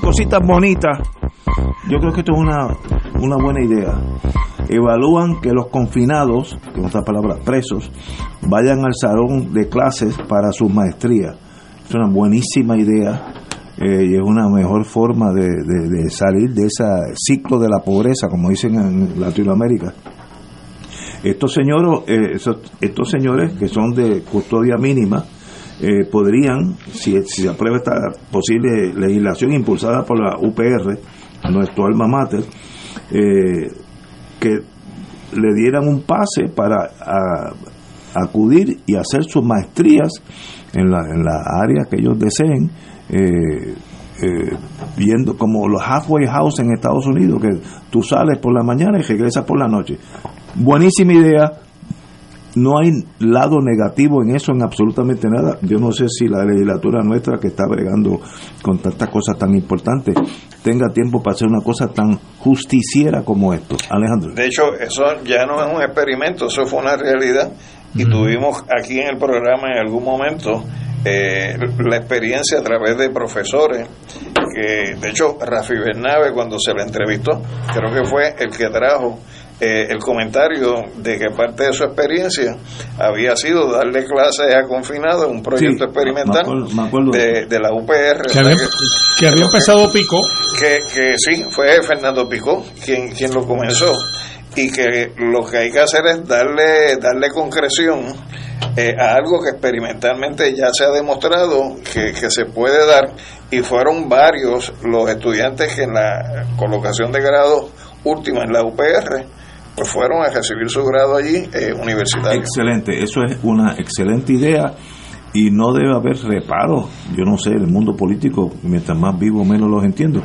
Cositas bonitas. Yo creo que esto es una, una buena idea. Evalúan que los confinados, en otras palabras, presos, vayan al salón de clases para su maestría. Es una buenísima idea eh, y es una mejor forma de, salir de ese ciclo de la pobreza, como dicen en Latinoamérica. Estos señores, eh, estos señores que son de custodia mínima, eh, podrían, si, se aprueba esta posible legislación impulsada por la UPR, nuestro alma mater, eh, que le dieran un pase para a- acudir y hacer sus maestrías en la, en la área que ellos deseen, eh, eh, viendo como los halfway house en Estados Unidos, que tú sales por la mañana y regresas por la noche. Buenísima idea, no hay lado negativo en eso, en absolutamente nada. Yo no sé si la legislatura nuestra, que está bregando con tantas cosas tan importantes, tenga tiempo para hacer una cosa tan justiciera como esto. Alejandro. De hecho, eso ya no es un experimento, eso fue una realidad. Y tuvimos aquí en el programa en algún momento eh, la experiencia a través de profesores, que de hecho Rafi Bernabe cuando se le entrevistó, creo que fue el que trajo eh, el comentario de que parte de su experiencia había sido darle clases a confinados en un proyecto Sí, experimental me acuerdo- me acuerdo. de, de la UPR. Que había, que- que había empezado Pico. que, que sí, fue Fernando Picó quien, quien lo comenzó y que lo que hay que hacer es darle, darle concreción eh, a algo que experimentalmente ya se ha demostrado que, que se puede dar y fueron varios los estudiantes que en la colocación de grado última en la UPR fueron a recibir su grado allí eh, universitario. Excelente, eso es una excelente idea y no debe haber reparos. Yo no sé, el mundo político, mientras más vivo, menos los entiendo,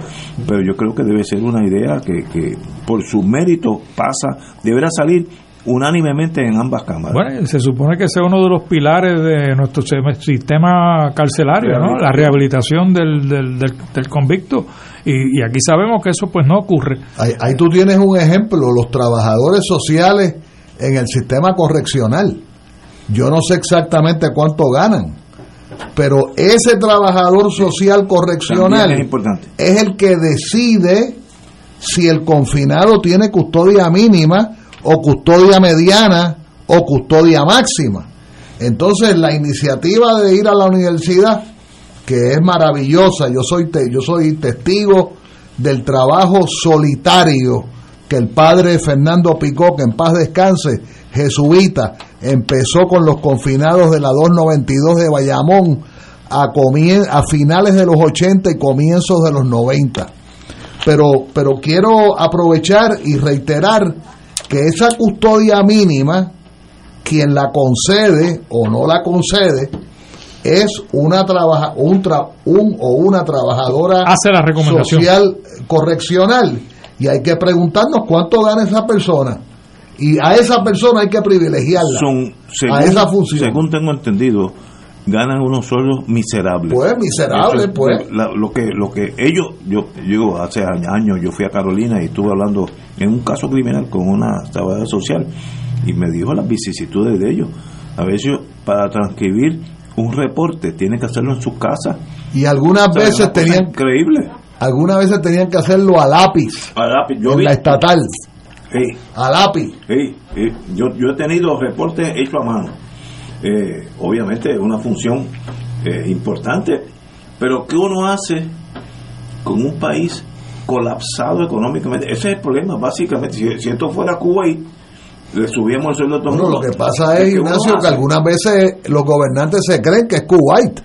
pero yo creo que debe ser una idea que, que por su mérito pasa, deberá salir unánimemente en ambas cámaras. Bueno, se supone que sea uno de los pilares de nuestro sistema carcelario, ¿no? La rehabilitación del, del, del, del convicto. Y, y aquí sabemos que eso pues no ocurre. Ahí, ahí tú tienes un ejemplo, los trabajadores sociales en el sistema correccional. Yo no sé exactamente cuánto ganan, pero ese trabajador social correccional es importante. es el que decide si el confinado tiene custodia mínima o custodia mediana o custodia máxima. Entonces la iniciativa de ir a la universidad, que es maravillosa, yo soy, te- yo soy testigo del trabajo solitario que el padre Fernando Picó, que en paz descanse, jesuita, empezó con los confinados de la 292 de Bayamón a, comien- a finales de los 80 y comienzos de los 90 pero, pero quiero aprovechar y reiterar que esa custodia mínima, quien la concede o no la concede, es una trabaja, un, tra- un o una trabajadora Hace la recomendación. social correccional y hay que preguntarnos cuánto gana esa persona y a esa persona hay que privilegiarla Son, según, a esa función. según tengo entendido, ganan unos sueldos miserables. Pues, miserables, Eso pues. la- lo que lo que ellos, yo, yo hace años yo fui a Carolina y estuve hablando en un caso criminal con una trabajadora social y me dijo las vicisitudes de ellos. A veces para transcribir un reporte tienen que hacerlo en sus casas. y algunas O sea, veces tenían increíble. algunas veces tenían que hacerlo a lápiz A lápiz. Yo en vi- la estatal Sí. a lápiz Sí, sí. Yo, yo he tenido reportes hechos a mano. Eh, obviamente es una función eh, importante. Pero ¿qué uno hace con un país colapsado económicamente? Ese es el problema, básicamente. Si, si esto fuera y le subíamos el sueldo a todo el Bueno, mundo. lo que pasa es, ¿qué uno Ignacio, que algunas veces los gobernantes se creen que es Kuwait.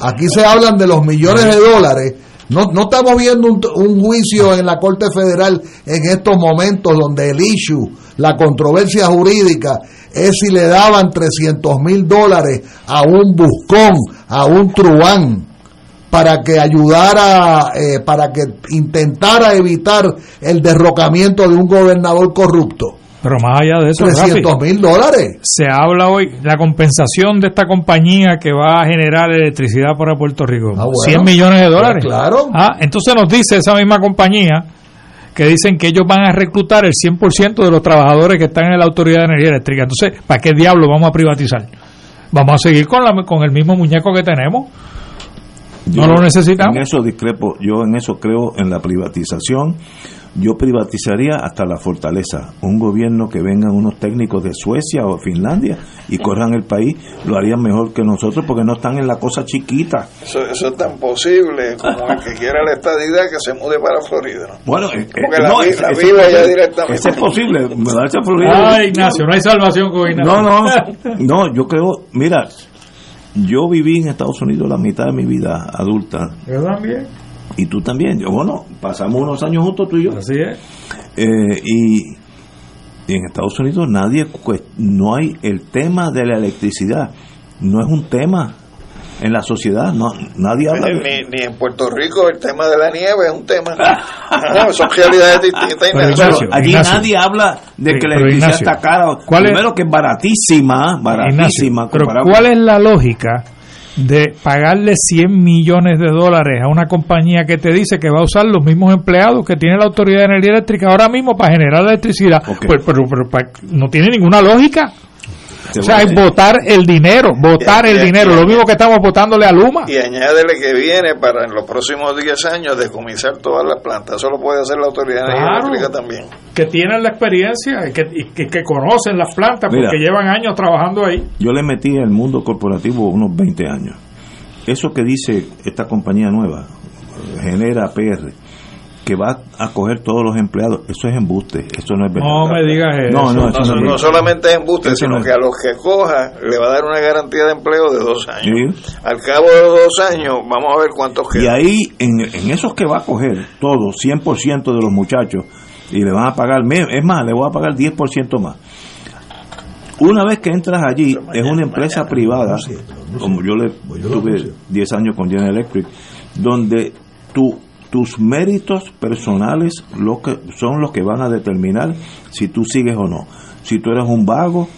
Aquí se hablan de los millones de dólares. No, no estamos viendo un, juicio en la Corte Federal en estos momentos donde el issue, la controversia jurídica, es si le daban 300 mil dólares a un buscón, a un truán, para que ayudara, eh, para que intentara evitar el derrocamiento de un gobernador corrupto. Pero más allá de eso, 300 Rafi, mil dólares. se habla hoy la compensación de esta compañía que va a generar electricidad para Puerto Rico. Ah, bueno. 100 millones de dólares. Pues claro. Ah, entonces nos dice esa misma compañía que dicen que ellos van a reclutar el 100% de los trabajadores que están en la Autoridad de Energía Eléctrica. Entonces, ¿para qué diablo vamos a privatizar? Vamos a seguir con, la, con el mismo muñeco que tenemos. Yo no lo necesitamos. En eso discrepo, yo en eso creo en la privatización. Yo privatizaría hasta la fortaleza. Un gobierno que vengan unos técnicos de Suecia o Finlandia y corran el país, lo harían mejor que nosotros porque no están en la cosa chiquita. Eso, eso es tan posible como el que quiera la estadidad que se mude para Florida. ¿no? Bueno, eh, Porque eh, la no, vi- la vive es directamente. Ese es posible, mudarse a Florida. Ay, Ignacio, no hay salvación con Ignacio. No, no, no, yo creo, mira, yo viví en Estados Unidos la mitad de mi vida adulta Yo también. y tú también. Yo, bueno, pasamos unos años juntos tú y yo. Así es. Eh, y, y en Estados Unidos nadie, no hay el tema de la electricidad, no es un tema en la sociedad, no, nadie habla Ni, de ni en Puerto Rico el tema de la nieve es un tema. No, son realidades distintas. Pero, Ignacio. Allí Ignacio. nadie habla de Sí, que la pero, electricidad Ignacio, está cara. ¿cuál es- Primero que es baratísima, baratísima. Ignacio, pero ¿cuál es la lógica de pagarle 100 millones de dólares a una compañía que te dice que va a usar los mismos empleados que tiene la Autoridad de Energía Eléctrica ahora mismo para generar electricidad? Pues, pero, pero, pa- no tiene ninguna lógica. O sea, es votar el dinero, votar el dinero, lo mismo que estamos votándole a Luma. Y añádele que viene para en los próximos 10 años decomisar todas las plantas. Eso lo puede hacer la Autoridad Claro. Eléctrica también. Que tienen la experiencia y que, y que, que conocen las plantas Mira. porque llevan años trabajando ahí. Yo le metí al mundo corporativo unos 20 años. Eso que dice esta compañía nueva, genera PR, que va a coger todos los empleados, eso es embuste, eso no es verdad. No me digas eso. No, no, eso No, no, no, es solamente es embuste, Eso sino no. que a los que coja le va a dar una garantía de empleo de dos años. Sí. Al cabo de los dos años, vamos a ver cuántos Y quedan. ahí, en, en esos que va a coger, todos, 100% de los muchachos, y le van a pagar, es más, le voy a pagar 10% más. Una vez que entras allí, es una empresa privada, como yo le tuve 10 años con General Electric, donde tu, tus méritos personales que, son los que van a determinar si tú sigues o no. Si tú eres un vago,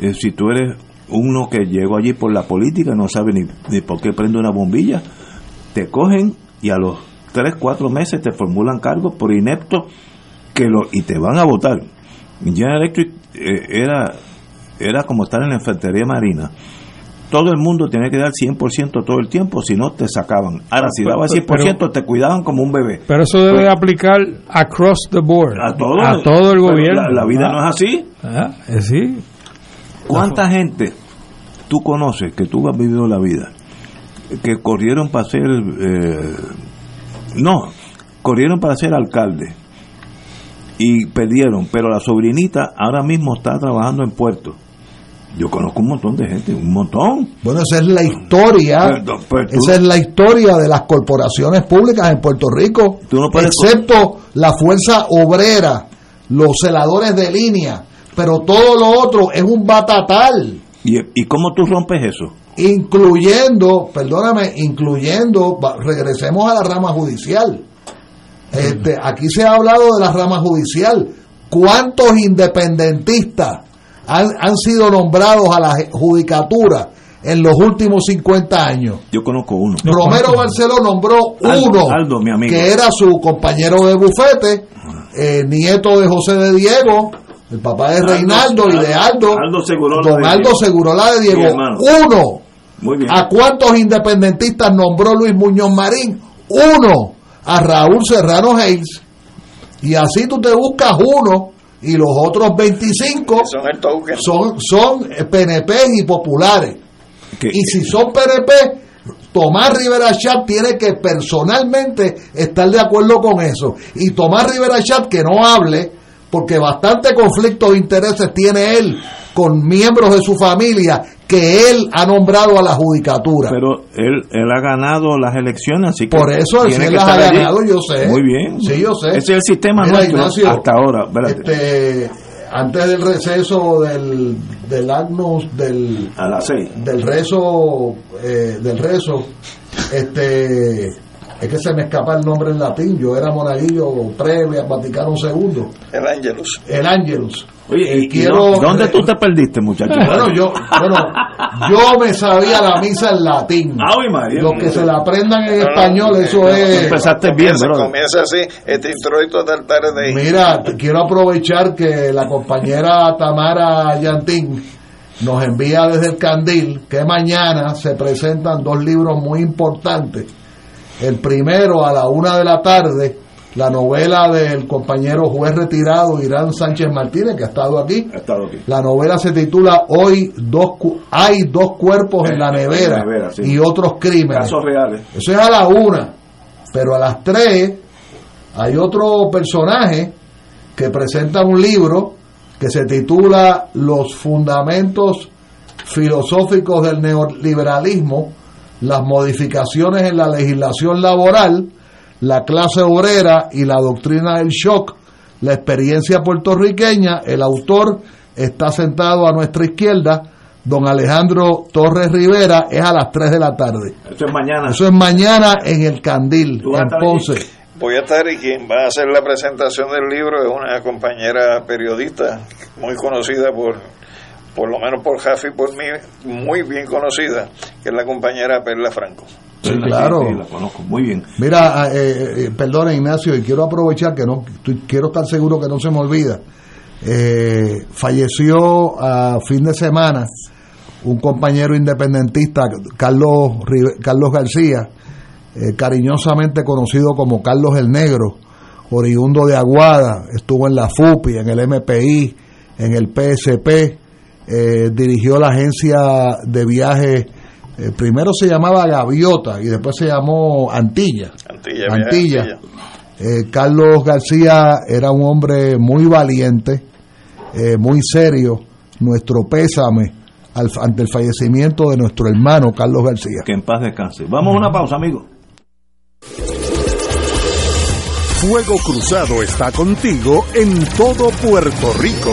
eh, si tú eres uno que llegó allí por la política, no sabe ni, ni por qué prende una bombilla, te cogen y a los 3, 4 meses te formulan cargos por inepto que lo, y te van a votar. General Electric eh, era, era como estar en la infantería marina. Todo el mundo tenía que dar 100% todo el tiempo, si no te sacaban. Ahora, si Pero- dabas pero- 100%, te cuidaban como un bebé. Pero eso debe aplicar across the board. A todo, a todo el pero gobierno. La, la vida Ah, no es así. ah, eh, sí. ¿Cuánta gente tú conoces que tú has vivido la vida? Que corrieron para ser. eh, no, corrieron para ser alcalde y perdieron, pero la sobrinita ahora mismo está trabajando en Puerto. Yo conozco un montón de gente, un montón. Bueno, esa es la historia. Pero- pero tú- esa es la historia de las corporaciones públicas en Puerto Rico. Tú no puedes- excepto la fuerza obrera, los celadores de línea. Pero todo lo otro es un batatal. ¿Y, ¿Y cómo tú rompes eso? Incluyendo, perdóname, incluyendo, regresemos a la rama judicial. Este, aquí se ha hablado de la rama judicial. ¿Cuántos independentistas han, han sido nombrados a la judicatura en los últimos 50 años? Yo conozco uno. Romero Barceló nombró Aldo, uno, Aldo, mi amigo. que era su compañero de bufete, eh, nieto de José de Diego, el papá de Aldo- Reinaldo y de Aldo, Aldo Segurola don de Aldo Diego. Segurola de Diego, uno. Muy bien. ¿A cuántos independentistas nombró Luis Muñoz Marín? Uno. A Raúl Serrano Hayes. Y así tú te buscas uno y los otros 25 Son el token. son, son PNP y populares. Y si son PNP, Tomás Rivera Chat tiene que personalmente estar de acuerdo con eso. Y Tomás Rivera Chat que no hable, porque bastante conflicto de intereses tiene él con miembros de su familia que él ha nombrado a la judicatura. Pero él, él ha ganado las elecciones, así que. Por eso él tiene se que las ha allí. ganado, yo sé. Muy bien. Sí, yo sé. Ese es el sistema Mira, nuestro Ignacio, hasta ahora. Este, antes del receso del, del Agnus, del, A las seis. del rezo, eh, del rezo, este, es que se me escapa el nombre en latín, yo era monaguillo previo al Vaticano II, El Ángelus. el Ángelus. Oye, Eh, ¿y quiero- dó- ¿dónde tú te perdiste, muchacho? Bueno, yo, bueno, yo me sabía la misa en latín. Ave María. Los que se la aprendan en No, español, eh, eso no, es. Empezaste bien, Comienza, bro. comienza así, este introito del tarde. Mira, te quiero aprovechar que la compañera Tamara Yantín nos envía desde el Candil que mañana se presentan dos libros muy importantes. El primero a la una de la tarde, la novela del compañero juez retirado Irán Sánchez Martínez, que ha estado aquí. Ha estado aquí. La novela se titula Hoy dos cu- hay dos cuerpos en la En la nevera, nevera, sí. y otros crímenes. Casos reales. Eso es a la una. Pero a las tres hay otro personaje que presenta un libro que se titula Los fundamentos filosóficos del neoliberalismo, las modificaciones en la legislación laboral, la clase obrera y la doctrina del shock, la experiencia puertorriqueña. El autor está sentado a nuestra izquierda, don Alejandro Torres Rivera, es a las 3 de la tarde. Eso es mañana. Eso es mañana en el Candil, ¿Tú vas a en Ponce. Voy a estar y quien va a hacer la presentación del libro es una compañera periodista muy conocida por, por lo menos por Jaffe y por mí, muy bien conocida, que es la compañera Perla Franco. Sí, claro. Sí, la conozco. Muy bien. Mira, ah, eh, eh, perdona Ignacio, y quiero aprovechar que no, estoy- quiero estar seguro que no se me olvida. Eh, falleció a fin de semana un compañero independentista, Carlos, Carlos García, eh, cariñosamente conocido como Carlos el Negro, oriundo de Aguada, estuvo en la FUPI, en el MPI, en el PSP, eh, dirigió la agencia de viajes, eh, primero se llamaba Gaviota y después se llamó Antilla. Antilla, Antilla. Antilla. Eh, Carlos García era un hombre muy valiente, eh, muy serio. Nuestro pésame al- ante el fallecimiento de nuestro hermano Carlos García. Que en paz descanse. Vamos a una pausa, amigo. Fuego Cruzado está contigo en todo Puerto Rico.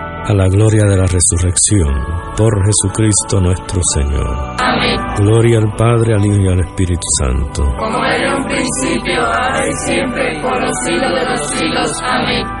a la gloria de la resurrección, por Jesucristo nuestro Señor. Amén. Gloria al Padre, al Hijo y al Espíritu Santo. Como era en un principio, ahora y siempre, por los siglos de los siglos. Amén.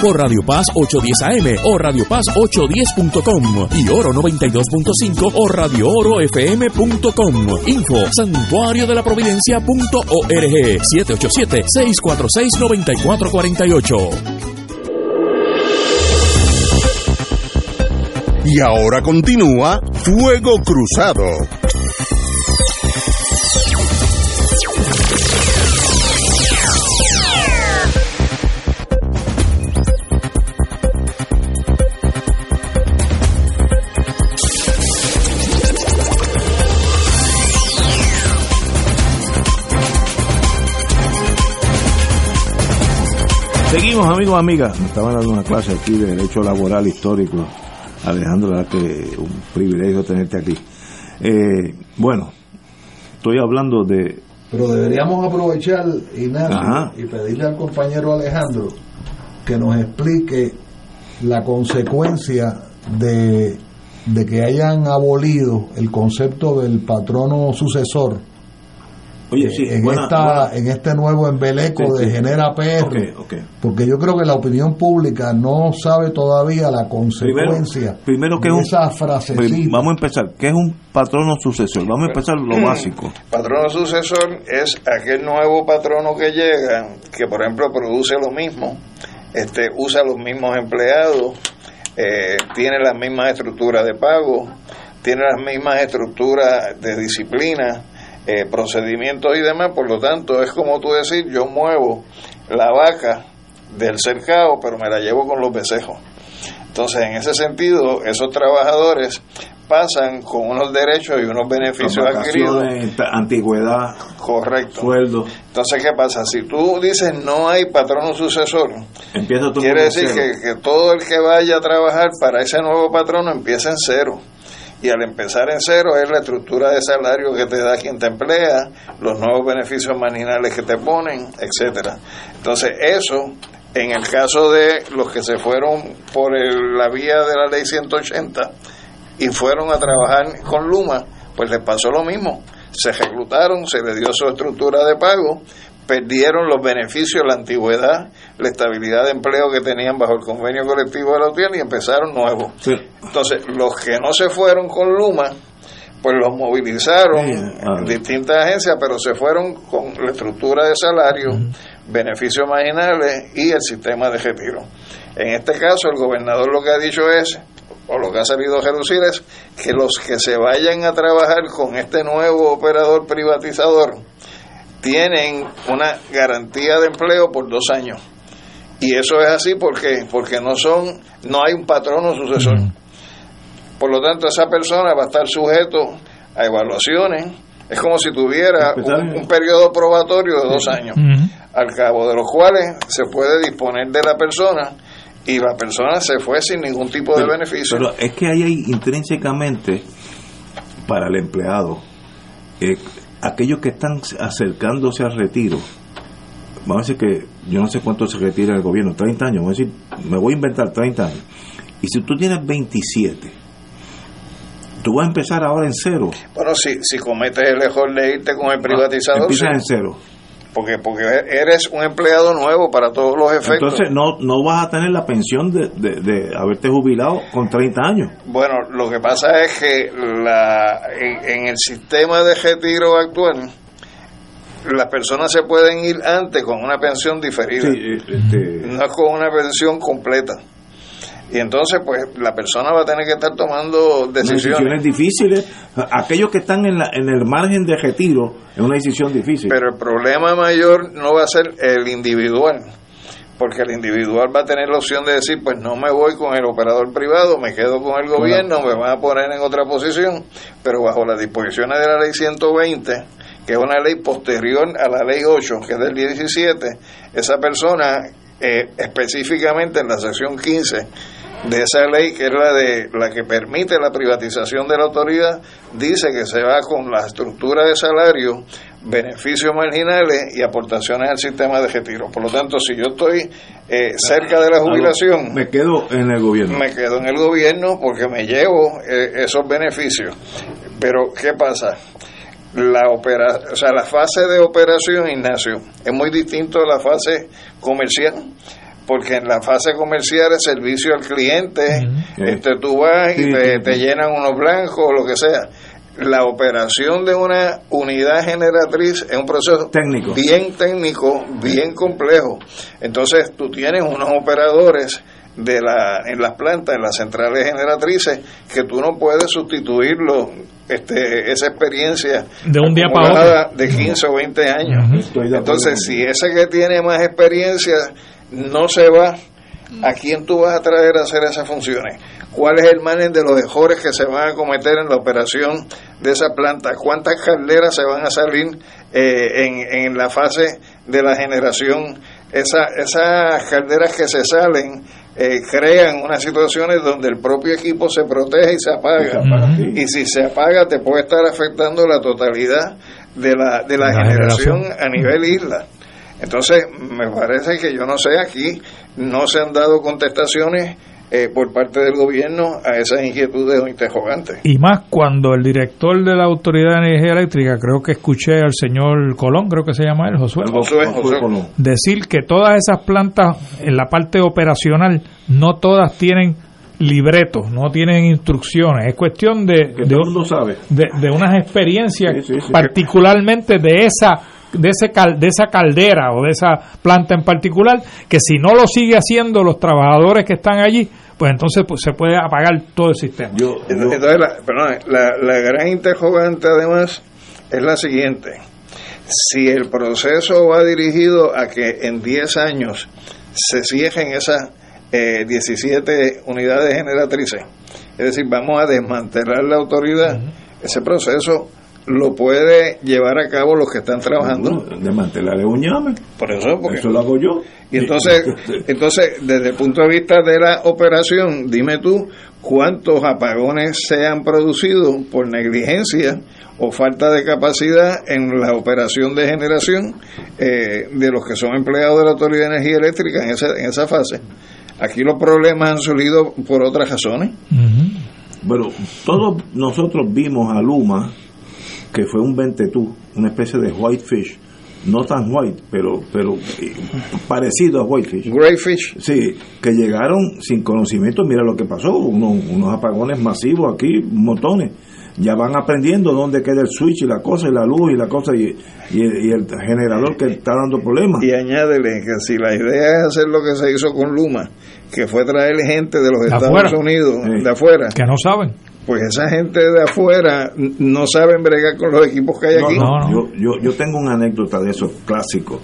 por Radio Paz 810 AM o Radio Paz 810.com y Oro 92.5 o Radio Oro FM.com. Info santuario de la providencia.org 787-646-9448. Y ahora continúa Fuego Cruzado. Seguimos, amigos, amigas. Me estaban dando una clase aquí de Derecho Laboral Histórico. Alejandro, la que un privilegio tenerte aquí. Eh, bueno, estoy hablando de... Pero deberíamos aprovechar, Ignacio, Ajá. y pedirle al compañero Alejandro que nos explique la consecuencia de, de que hayan abolido el concepto del patrono sucesor Oye, sí, en, buena- esta, buena- en este nuevo embeleco Sí, de sí. Genera PR. Porque yo creo que la opinión pública no sabe todavía la consecuencia Primero que de un... esa frasecita. Prim- Vamos a empezar. ¿Qué es un patrono sucesor? Vamos a empezar lo Mm. básico. Patrono sucesor es aquel nuevo patrono que llega, que por ejemplo produce lo mismo, este, usa los mismos empleados, eh, tiene las mismas estructuras de pago, tiene las mismas estructuras de disciplina, eh, procedimientos y demás, por lo tanto es como tú decir, yo muevo la vaca del cercado, pero me la llevo con los becejos. Entonces, en ese sentido, esos trabajadores pasan con unos derechos y unos beneficios adquiridos. Antigüedad, Correcto. sueldo. Entonces, ¿qué pasa? Si tú dices no hay patrono sucesor, Empieza quiere de decir que, que todo el que vaya a trabajar para ese nuevo patrono empieza en cero. Y al empezar en cero es la estructura de salario que te da quien te emplea, los nuevos beneficios marginales que te ponen, etcétera. Entonces, eso, en el caso de los que se fueron por la vía de la ley 180 y fueron a trabajar con Luma, pues les pasó lo mismo. Se reclutaron, se les dio su estructura de pago, perdieron los beneficios, la antigüedad, la estabilidad de empleo que tenían bajo el convenio colectivo de la UTIEN y empezaron nuevos. Entonces, los que no se fueron con Luma, pues los movilizaron en distintas agencias, pero se fueron con la estructura de salario, beneficios marginales y el sistema de retiro. En este caso, el gobernador lo que ha dicho es, o lo que ha salido a reducir es, que los que se vayan a trabajar con este nuevo operador privatizador tienen una garantía de empleo por dos años. Y eso es así porque porque no son no hay un patrono sucesor. Por lo tanto, esa persona va a estar sujeto a evaluaciones. Es como si tuviera un, un periodo probatorio de dos años, al cabo de los cuales se puede disponer de la persona y la persona se fue sin ningún tipo de Pero- beneficio. Pero es que ahí hay intrínsecamente para el empleado eh, aquellos que están acercándose al retiro. Vamos a decir que yo no sé cuánto se retira el gobierno, 30 años, vamos a decir, me voy a inventar 30 años. Y si tú tienes 27, tú vas a empezar ahora en cero. Bueno, si, si cometes el error de irte con el privatizador, Empiezas sí. en cero. porque porque eres un empleado nuevo para todos los efectos. Entonces no, no vas a tener la pensión de, de, de haberte jubilado con 30 años. Bueno, lo que pasa es que la en, en el sistema de retiro actual, las personas se pueden ir antes con una pensión diferida, Sí, este, no con una pensión completa. Y entonces, pues, la persona va a tener que estar tomando decisiones. decisiones difíciles. Aquellos que están en, la, en el margen de retiro es una decisión difícil. Pero el problema mayor no va a ser el individual, porque el individual va a tener la opción de decir, pues no me voy con el operador privado, me quedo con el gobierno, me van a poner en otra posición, pero bajo las disposiciones de la ley 120, que es una ley posterior a la ley 8, que es del 17, esa persona, eh, específicamente en la sección 15, de esa ley que es la de la que permite la privatización de la autoridad dice que se va con la estructura de salario beneficios marginales y aportaciones al sistema de retiro. Por lo tanto si yo estoy eh, cerca de la jubilación me quedo en el gobierno. me quedo en el gobierno porque me llevo eh, esos beneficios. Pero qué pasa la opera, o sea, la fase de operación, Ignacio, es muy distinto a la fase comercial porque en la fase comercial es servicio al cliente, este tú vas y Sí, te, sí, te llenan unos blancos o lo que sea. La operación de una unidad generatriz es un proceso Técnico. bien técnico, bien complejo. Entonces tú tienes unos operadores de la en las plantas, en las centrales generatrices, que tú no puedes sustituirlo, este, esa experiencia De un día para otro. de 15 o 20 años. Entonces, si ese que tiene más experiencia no se va, ¿a quién tú vas a traer a hacer esas funciones? ¿Cuál es el margen de los errores que se van a cometer en la operación de esa planta? ¿Cuántas calderas se van a salir eh, en, en la fase de la generación? Esa, esas calderas que se salen eh, crean unas situaciones donde el propio equipo se protege y se apaga. Y si se apaga te puede estar afectando la totalidad de la, de la, La generación, generación. a nivel isla. Entonces, me parece que yo no sé, aquí no se han dado contestaciones eh, por parte del gobierno a esas inquietudes o interrogantes. Y más cuando el director de la Autoridad de Energía Eléctrica, creo que escuché al señor Colón, creo que se llama él, Josué, Josué, Josué. decir que todas esas plantas en la parte operacional no todas tienen libretos, no tienen instrucciones. Es cuestión de, de, de, de unas experiencias, Sí, sí, sí. particularmente de esa de ese cal- de esa caldera o de esa planta en particular, que si no lo sigue haciendo los trabajadores que están allí, pues entonces pues, se puede apagar todo el sistema. Yo, yo- Entonces, la, perdón, la, la gran interrogante además es la siguiente. Si el proceso va dirigido a que en 10 años se cierren esas eh, 17 unidades generatrices, es decir, vamos a desmantelar la autoridad, ese proceso lo puede llevar a cabo los que están trabajando. desmantelar es un llame. Por eso, porque Eso lo hago yo. y entonces, entonces, desde el punto de vista de la operación, dime tú cuántos apagones se han producido por negligencia o falta de capacidad en la operación de generación eh, de los que son empleados de la Autoridad de Energía Eléctrica en esa, en esa fase. Aquí los problemas han surgido por otras razones. Pero todos nosotros vimos a Luma, que fue un ventetú, una especie de whitefish, no tan white, pero pero eh, parecido a whitefish. Greyfish. Sí, que llegaron sin conocimiento, mira lo que pasó, unos, unos apagones masivos aquí, montones. Ya van aprendiendo dónde queda el switch y la cosa y la luz y la cosa y, y el, y el generador que está dando problemas. Y añádele que si la idea es hacer lo que se hizo con Luma, que fue traer gente de los De Estados afuera. Unidos, Sí. de afuera, Que no saben. Pues esa gente de afuera no saben bregar con los equipos que hay No, aquí. no, Yo, yo, yo tengo una anécdota de esos clásicos.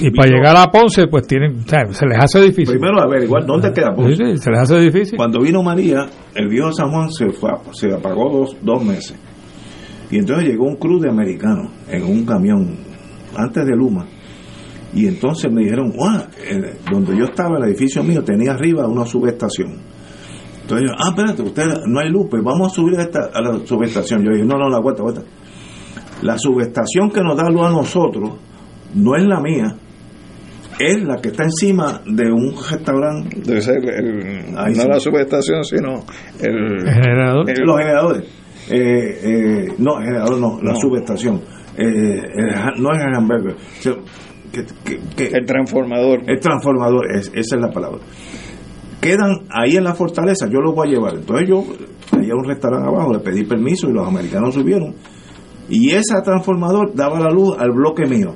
Y para llegar a Ponce, pues tienen, o sea, se les hace difícil. Primero averiguar dónde queda Ponce. Sí, sí, se les hace difícil. Cuando vino María, el viejo San Juan se, fue, se apagó dos, dos meses. Y entonces llegó un cruz de americanos en un camión antes de Luma. Y entonces me dijeron, "Guau, eh, donde yo estaba, el edificio mío tenía arriba una subestación. Entonces yo, ah, espérate, usted no hay luz, pues vamos a subir a, esta, a la subestación. Yo dije, no, no, la vuelta, vuelta. La subestación que nos da luz a nosotros no es la mía, es la que está encima de un restaurante. Debe ser el- Ahí no sí. la subestación, sino el, El generador. el- los generadores. Eh, eh, no, generador no, la No. subestación. eh, el- no es el hamburger, que- que- que- El transformador. el transformador, es- esa es la palabra. Quedan ahí en la fortaleza, yo los voy a llevar. Entonces yo, había un restaurante abajo, le pedí permiso y los americanos subieron. Y ese transformador daba la luz al bloque mío.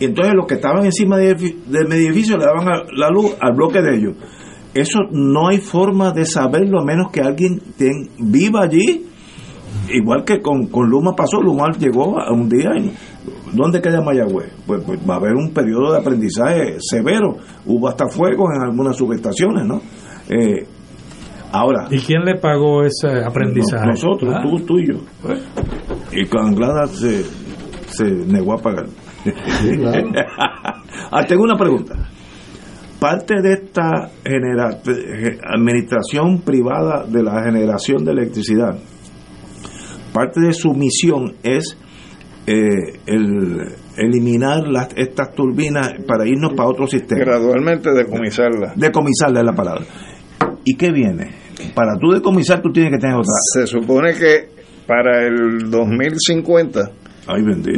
Y entonces los que estaban encima de, de mi edificio le daban la luz al bloque de ellos. Eso no hay forma de saberlo a menos que alguien ten- viva allí. Igual que con, con Luma pasó, Luma llegó a un día y ¿dónde queda Mayagüez? Pues, pues va a haber un periodo de aprendizaje severo. Hubo hasta fuego en algunas subestaciones, ¿no? Eh, ahora, ¿Y quién le pagó ese aprendizaje? no- nosotros, Ah. tú, tú y yo. Y con Anglada se, se negó a pagar. ah, tengo una pregunta. Parte de esta genera- administración privada de la generación de electricidad, parte de su misión es eh, el eliminar las, estas turbinas para irnos para otro sistema. Gradualmente decomisarla. Decomisarla es la palabra. ¿Y qué viene? Para tú decomisar tú tienes que tener otra. Se supone que para el 2050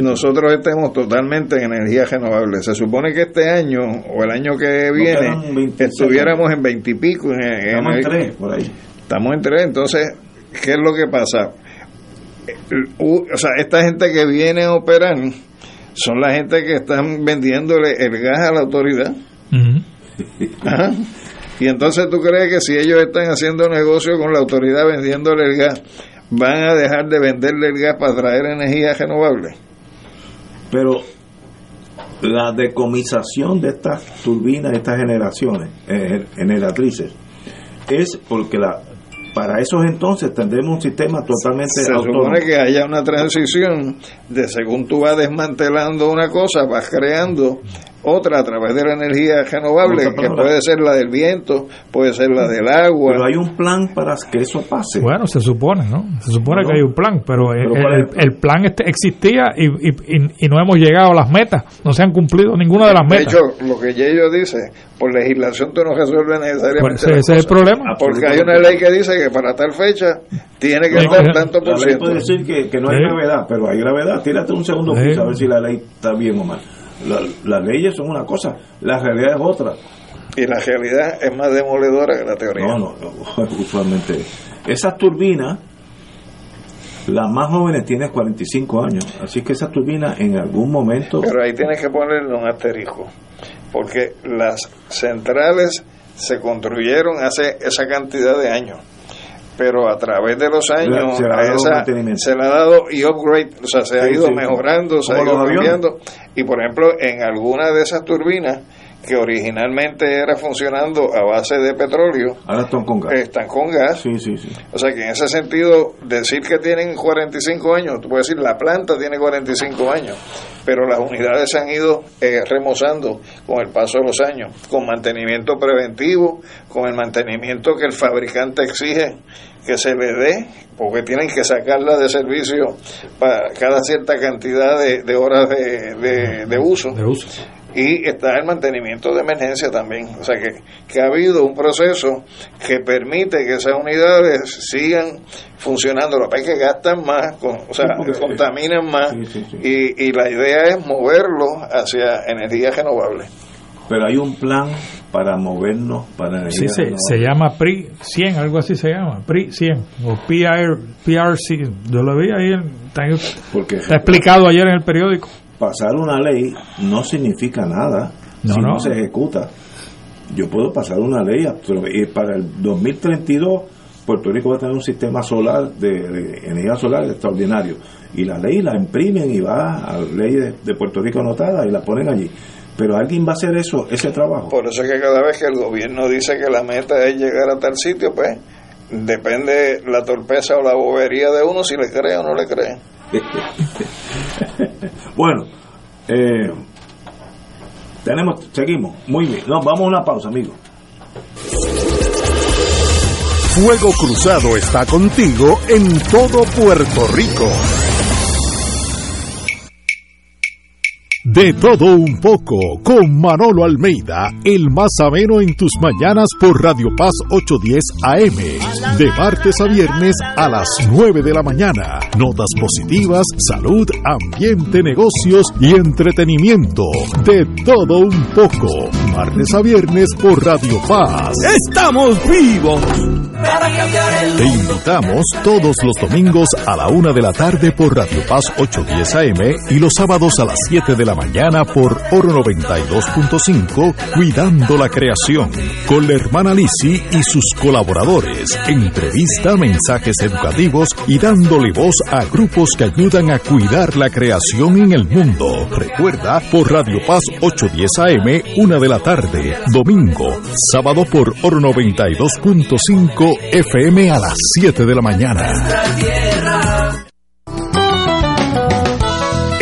nosotros estemos totalmente en energía renovable. Se supone que este año o el año que viene 26 estuviéramos en 20 y pico. en- en- Estamos en tres, por ahí. Estamos en tres. Entonces, ¿qué es lo que pasa? U- O sea, esta gente que viene a operar son la gente que están vendiéndole el gas a la autoridad. Ajá. Y entonces tú crees que si ellos están haciendo negocio con la autoridad vendiéndole el gas, van a dejar de venderle el gas para traer energía renovable. Pero la decomisación de estas turbinas, estas generaciones, eh, generatrices, es porque la para esos entonces tendremos un sistema totalmente Se autónomo. supone que haya una transición de según tú vas desmantelando una cosa, vas creando otra a través de la energía renovable, que puede ser la del viento, puede ser la del agua. Pero hay un plan para que eso pase. Bueno, se supone, ¿no? Se supone No. que hay un plan, pero, el, Pero ¿cuál el- el plan? el plan este existía y, y, y- y no hemos llegado a las metas, no se han cumplido ninguna de las De metas. hecho, lo que ellos dice, por legislación tú no resuelves necesariamente. Pues ese- es el problema. Porque hay una ley que dice que para tal fecha tiene que estar sí. tanto por ciento. puede decir que, que no hay Sí. gravedad, pero hay gravedad. Tírate un segundo Sí. piso a ver si la ley está bien o mal. La- las leyes son una cosa, la realidad es otra. Y la realidad es más demoledora que la teoría. No, no, no, usualmente. Esas turbinas, las más jóvenes tienen 45 años, así que esas turbinas en algún momento... Pero ahí tienes que ponerle un asterisco, porque las centrales se construyeron hace esa cantidad de años, pero a través de los años Se le ha a dado se le ha dado y upgrade, o sea, se ha ido sí. mejorando, se ha ido cambiando, y por ejemplo, en alguna de esas turbinas que originalmente era funcionando a base de petróleo, Ahora están con gas. están con gas. Sí, sí, sí. O sea que en ese sentido, decir que tienen 45 años, tú puedes decir la planta tiene 45 años, pero las unidades se han ido eh, remozando con el paso de los años, con mantenimiento preventivo, con el mantenimiento que el fabricante exige que se le dé, porque tienen que sacarla de servicio para cada cierta cantidad de, de horas de, de- de uso. De uso. Y está el mantenimiento de emergencia también. O sea que, que ha habido un proceso que permite que esas unidades sigan funcionando. Lo que es que gastan más, con- o sea, Sí, contaminan más. Sí, sí, sí. Y, y la idea es moverlo hacia energía renovable. Pero hay un plan para movernos para energía Sí, se, renovable. se llama PRI 100, algo así se llama, PRI 100 o PR, PRC. Yo lo vi ahí, en- está, Porque está explicado ayer en el periódico. Pasar una ley no significa nada No, si no. no. se ejecuta. Yo puedo pasar una ley y para el 2032 Puerto Rico va a tener un sistema solar de, de energía solar extraordinario y la ley la imprimen y va a la ley de, de Puerto Rico anotada y la ponen allí. Pero alguien va a hacer eso, ese trabajo. Por eso es que cada vez que el gobierno dice que la meta es llegar a tal sitio, pues depende la torpeza o la bobería de uno si le cree o no le cree. bueno, eh, tenemos, seguimos, muy bien. No, vamos a una pausa, amigos. Fuego Cruzado está contigo en todo Puerto Rico. De todo un poco, con Manolo Almeida, el más ameno en tus mañanas por Radio Paz 810 AM. De martes a viernes a las 9 de la mañana. Notas positivas, salud, ambiente, negocios y entretenimiento. De todo un poco. Martes a viernes por Radio Paz. ¡Estamos vivos! Te invitamos todos los domingos a la una de la tarde por Radio Paz 810 AM y los sábados a las 7 de la mañana por Oro 92.5 Cuidando la Creación con la hermana Lisi y sus colaboradores. Entrevista, mensajes educativos y dándole voz a grupos que ayudan a cuidar la creación en el mundo. Recuerda por Radio Paz 810 AM, una de la tarde, domingo, sábado por Oro 92.5 FM a las 7 de la mañana.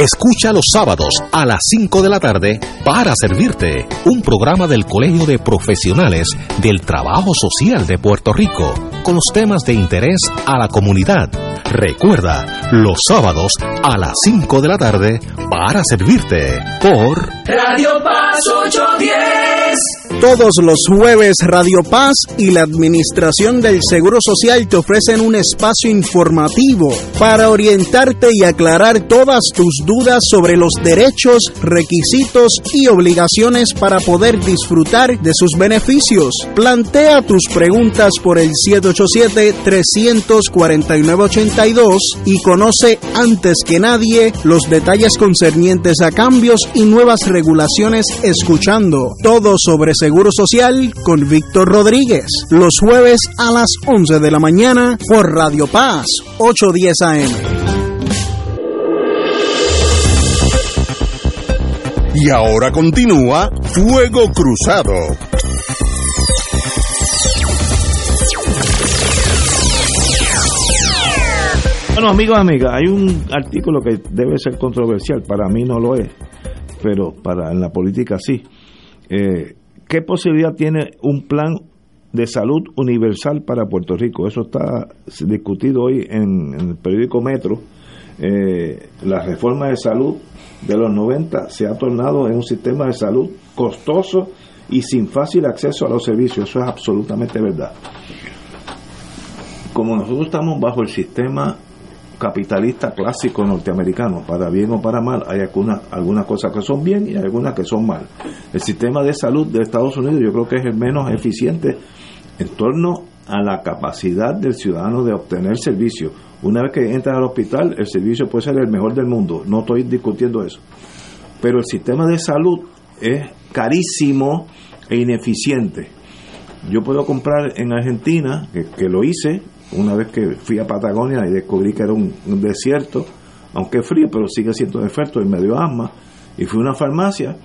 Escucha los sábados a las 5 de la tarde para servirte un programa del Colegio de Profesionales del Trabajo Social de Puerto Rico con los temas de interés a la comunidad. Recuerda, los sábados a las 5 de la tarde para servirte por Radio Paz 810. Todos los jueves Radio Paz y la Administración del Seguro Social te ofrecen un espacio informativo para orientarte y aclarar todas tus dudas sobre los derechos, requisitos y obligaciones para poder disfrutar de sus beneficios. Plantea tus preguntas por el 787-349-82 y conoce antes que nadie los detalles concernientes a cambios y nuevas regulaciones escuchando todo sobre Seguro Social con Víctor Rodríguez los jueves a las 11 de la mañana por Radio Paz 810 AM. Y ahora continúa Fuego Cruzado. Bueno, amigos, amigas, hay un artículo que debe ser controversial, para mí no lo es, pero para en la política sí. Eh, ¿Qué posibilidad tiene un plan de salud universal para Puerto Rico? Eso está discutido hoy en, el periódico Metro. Eh, la reforma de salud de los 90 se ha tornado en un sistema de salud costoso y sin fácil acceso a los servicios. Eso es absolutamente verdad. Como nosotros estamos bajo el sistema capitalista clásico norteamericano, para bien o para mal, hay algunas, algunas cosas que son bien y algunas que son mal. El sistema de salud de Estados Unidos yo creo que es el menos eficiente en torno a la capacidad del ciudadano de obtener servicio. Una vez que entras al hospital, el servicio puede ser el mejor del mundo, no estoy discutiendo eso. Pero el sistema de salud es carísimo e ineficiente. Yo puedo comprar en Argentina, que, que lo hice, una vez que fui a Patagonia y descubrí que era un, un desierto, aunque frío, pero sigue siendo desierto y me dio asma. Y fui a una farmacia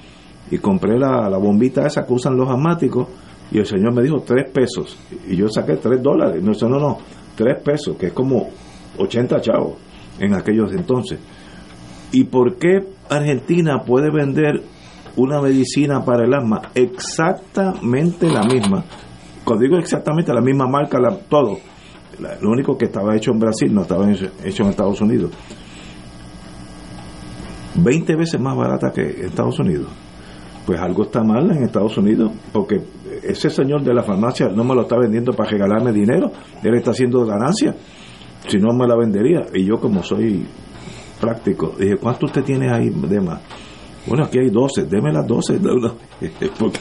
y compré la, bombita esa que usan los asmáticos y el señor me dijo tres pesos. Y yo saqué tres dólares. No, no, no, tres pesos, que es como 80 chavos en aquellos entonces. ¿Y por qué Argentina puede vender una medicina para el asma exactamente la misma? Cuando digo exactamente la misma marca, todo lo único que estaba hecho en Brasil no estaba hecho en Estados Unidos. 20 veces más barata que Estados Unidos. Pues algo está mal en Estados Unidos, porque ese señor de la farmacia no me lo está vendiendo para regalarme dinero, él está haciendo ganancia, si no me la vendería. Y yo como soy práctico, dije, ¿cuánto usted tiene ahí de más? Bueno, aquí hay 12, deme las 12, porque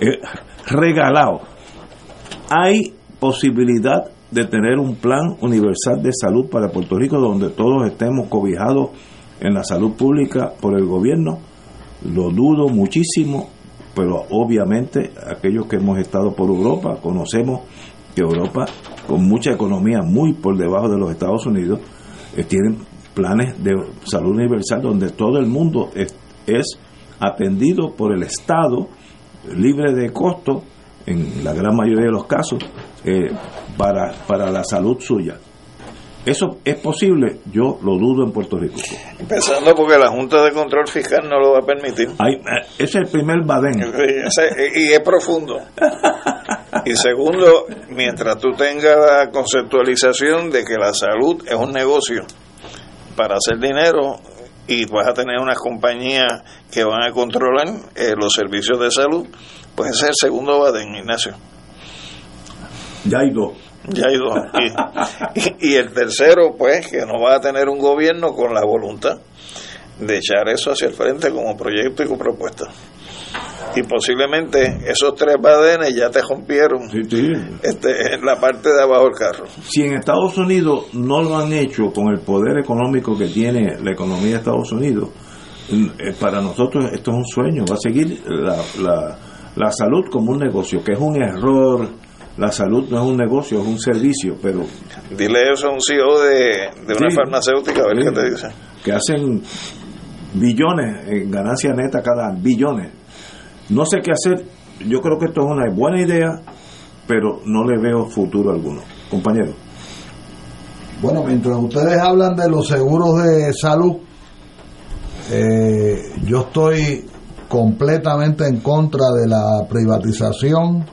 eh, regalado. Hay posibilidad de tener un plan universal de salud para Puerto Rico donde todos estemos cobijados en la salud pública por el gobierno. Lo dudo muchísimo, pero obviamente aquellos que hemos estado por Europa conocemos que Europa, con mucha economía muy por debajo de los Estados Unidos, eh, tienen planes de salud universal donde todo el mundo es, es atendido por el Estado, libre de costo, en la gran mayoría de los casos, eh, para, para la salud suya. ¿Eso es posible? Yo lo dudo en Puerto Rico. Empezando porque la Junta de Control Fiscal no lo va a permitir. Ese es el primer badén. Y es profundo. Y segundo, mientras tú tengas la conceptualización de que la salud es un negocio para hacer dinero, y vas a tener unas compañías que van a controlar eh, los servicios de salud, puede ser el segundo Baden, Ignacio. Ya hay dos. Ya hay dos. Y, y el tercero, pues, que no va a tener un gobierno con la voluntad de echar eso hacia el frente como proyecto y como propuesta. Y posiblemente esos tres badenes ya te rompieron Este, en la parte de abajo del carro. Si en Estados Unidos no lo han hecho con el poder económico que tiene la economía de Estados Unidos, eh, para nosotros esto es un sueño. Va a seguir la, la, la salud como un negocio, que es un error. La salud no es un negocio, es un servicio, pero... Dile eso a un CEO de, de una Sí. farmacéutica, a ver Sí. qué te dice. que hacen billones en ganancia neta cada billones. No sé qué hacer. Yo creo que esto es una buena idea, pero no le veo futuro alguno. Compañero. Bueno, mientras ustedes hablan de los seguros de salud, eh, yo estoy completamente en contra de la privatización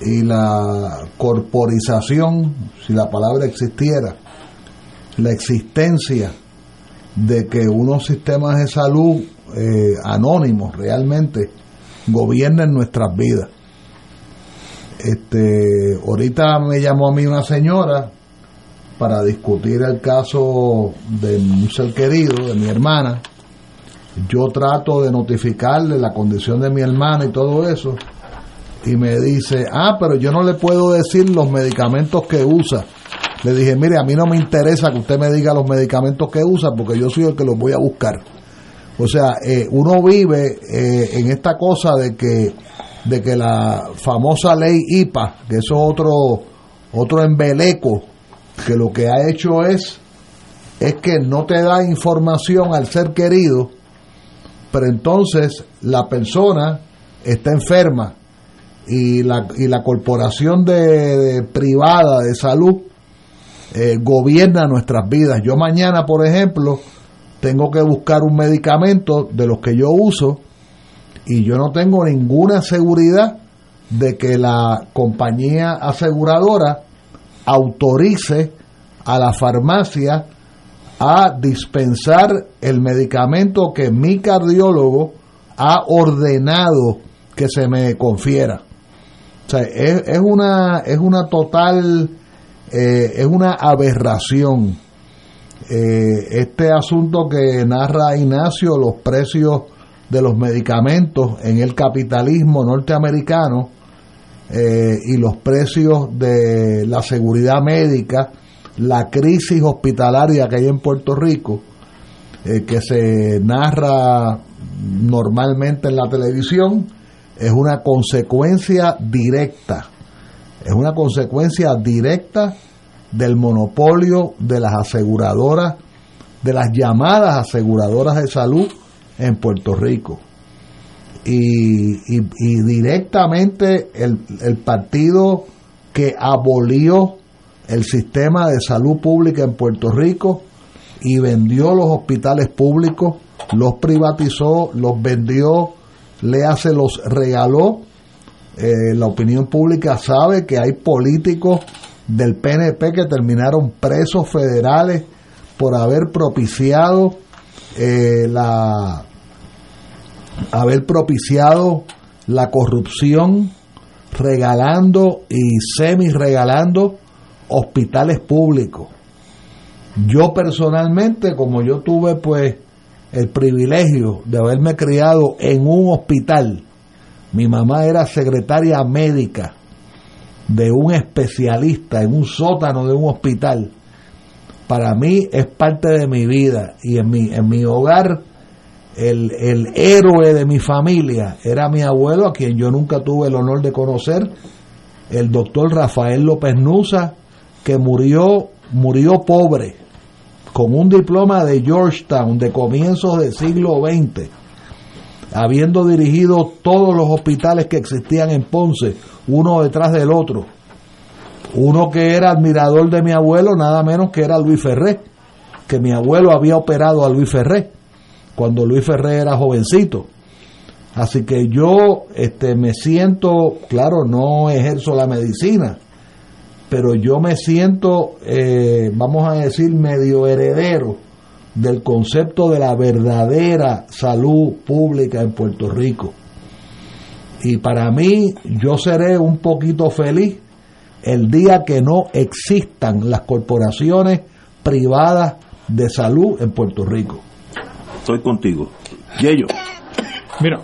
y la corporización, si la palabra existiera, la existencia de que unos sistemas de salud eh, anónimos realmente gobiernen nuestras vidas. Este, ahorita me llamó a mí una señora para discutir el caso de un ser querido, de mi hermana. Yo trato de notificarle la condición de mi hermana y todo eso. Y me dice, ah, pero yo no le puedo decir los medicamentos que usa. Le dije, mire, a mí no me interesa que usted me diga los medicamentos que usa porque yo soy el que los voy a buscar. O sea, eh, uno vive eh, en esta cosa de que, de que la famosa ley IPA, que eso es otro, otro embeleco, que lo que ha hecho es, es que no te da información al ser querido, pero entonces la persona está enferma y la, y la corporación de, privada de salud eh, gobierna nuestras vidas. Yo mañana, por ejemplo, tengo que buscar un medicamento de los que yo uso y yo no tengo ninguna seguridad de que la compañía aseguradora autorice a la farmacia a dispensar el medicamento que mi cardiólogo ha ordenado que se me confiera. O sea, es, es una, es una total, eh, es una aberración. Eh, este asunto que narra Ignacio, los precios de los medicamentos en el capitalismo norteamericano eh, y los precios de la seguridad médica, la crisis hospitalaria que hay en Puerto Rico, eh, que se narra normalmente en la televisión, es una consecuencia directa, es una consecuencia directa del monopolio de las aseguradoras, de las llamadas aseguradoras de salud en Puerto Rico. Y, y- directamente el, el partido que abolió el sistema de salud pública en Puerto Rico y vendió los hospitales públicos, los privatizó, los vendió, le hace los regaló. Eh, la opinión pública sabe que hay políticos del PNP que terminaron presos federales por haber propiciado eh, la haber propiciado la corrupción regalando y semi regalando hospitales públicos. Yo personalmente, como yo tuve pues el privilegio de haberme criado en un hospital, mi mamá era secretaria médica de un especialista en un sótano de un hospital. Para mí es parte de mi vida y en mi, en mi hogar el, el héroe de mi familia era mi abuelo, a quien yo nunca tuve el honor de conocer, el doctor Rafael López Nusa, que murió, murió pobre, con un diploma de Georgetown de comienzos del siglo XX, habiendo dirigido todos los hospitales que existían en Ponce, uno detrás del otro. Uno que era admirador de mi abuelo, nada menos que era Luis Ferré, que mi abuelo había operado a Luis Ferré cuando Luis Ferré era jovencito. Así que yo este, me siento, claro, no ejerzo la medicina, pero yo me siento, eh, vamos a decir, medio heredero del concepto de la verdadera salud pública en Puerto Rico. Y para mí, yo seré un poquito feliz el día que no existan las corporaciones privadas de salud en Puerto Rico. Estoy contigo. Y ellos. Mira,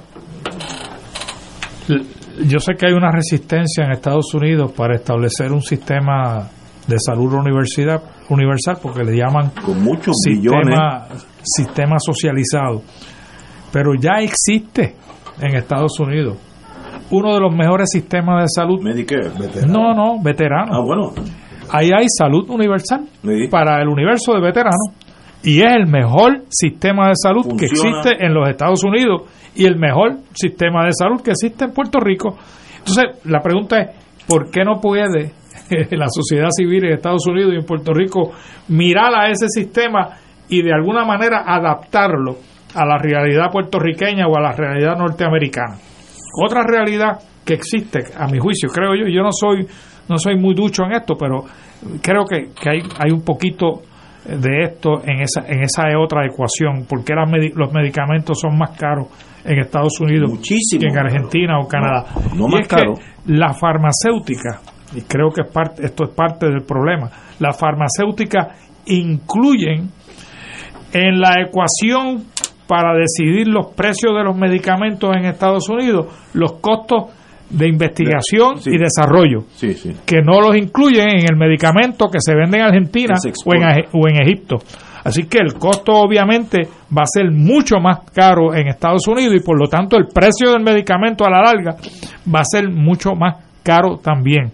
yo sé que hay una resistencia en Estados Unidos para establecer un sistema de salud universidad, universal porque le llaman con muchos sistema, sistema socializado. Pero ya existe en Estados Unidos uno de los mejores sistemas de salud. Medicare, No, no, veterano. Ah, bueno. Ahí hay salud universal para el universo de veteranos y es el mejor sistema de salud que existe en los Estados Unidos y el mejor sistema de salud que existe en Puerto Rico. Entonces, la pregunta es, ¿por qué no puede la sociedad civil en Estados Unidos y en Puerto Rico mirar a ese sistema y de alguna manera adaptarlo a la realidad puertorriqueña o a la realidad norteamericana? Otra realidad que existe, a mi juicio, creo yo, yo no soy no soy muy ducho en esto, pero creo que, hay, hay un poquito de esto en esa en esa otra ecuación, porque los medicamentos son más caros en Estados Unidos que en Argentina o Canadá. No, más caro. la farmacéutica, y creo que es parte, esto es parte del problema, la farmacéutica incluyen en la ecuación para decidir los precios de los medicamentos en Estados Unidos los costos de investigación y desarrollo, que no los incluyen en el medicamento que se vende en Argentina o en, o en Egipto. Así que el costo obviamente va a ser mucho más caro en Estados Unidos y por lo tanto el precio del medicamento a la larga va a ser mucho más caro también.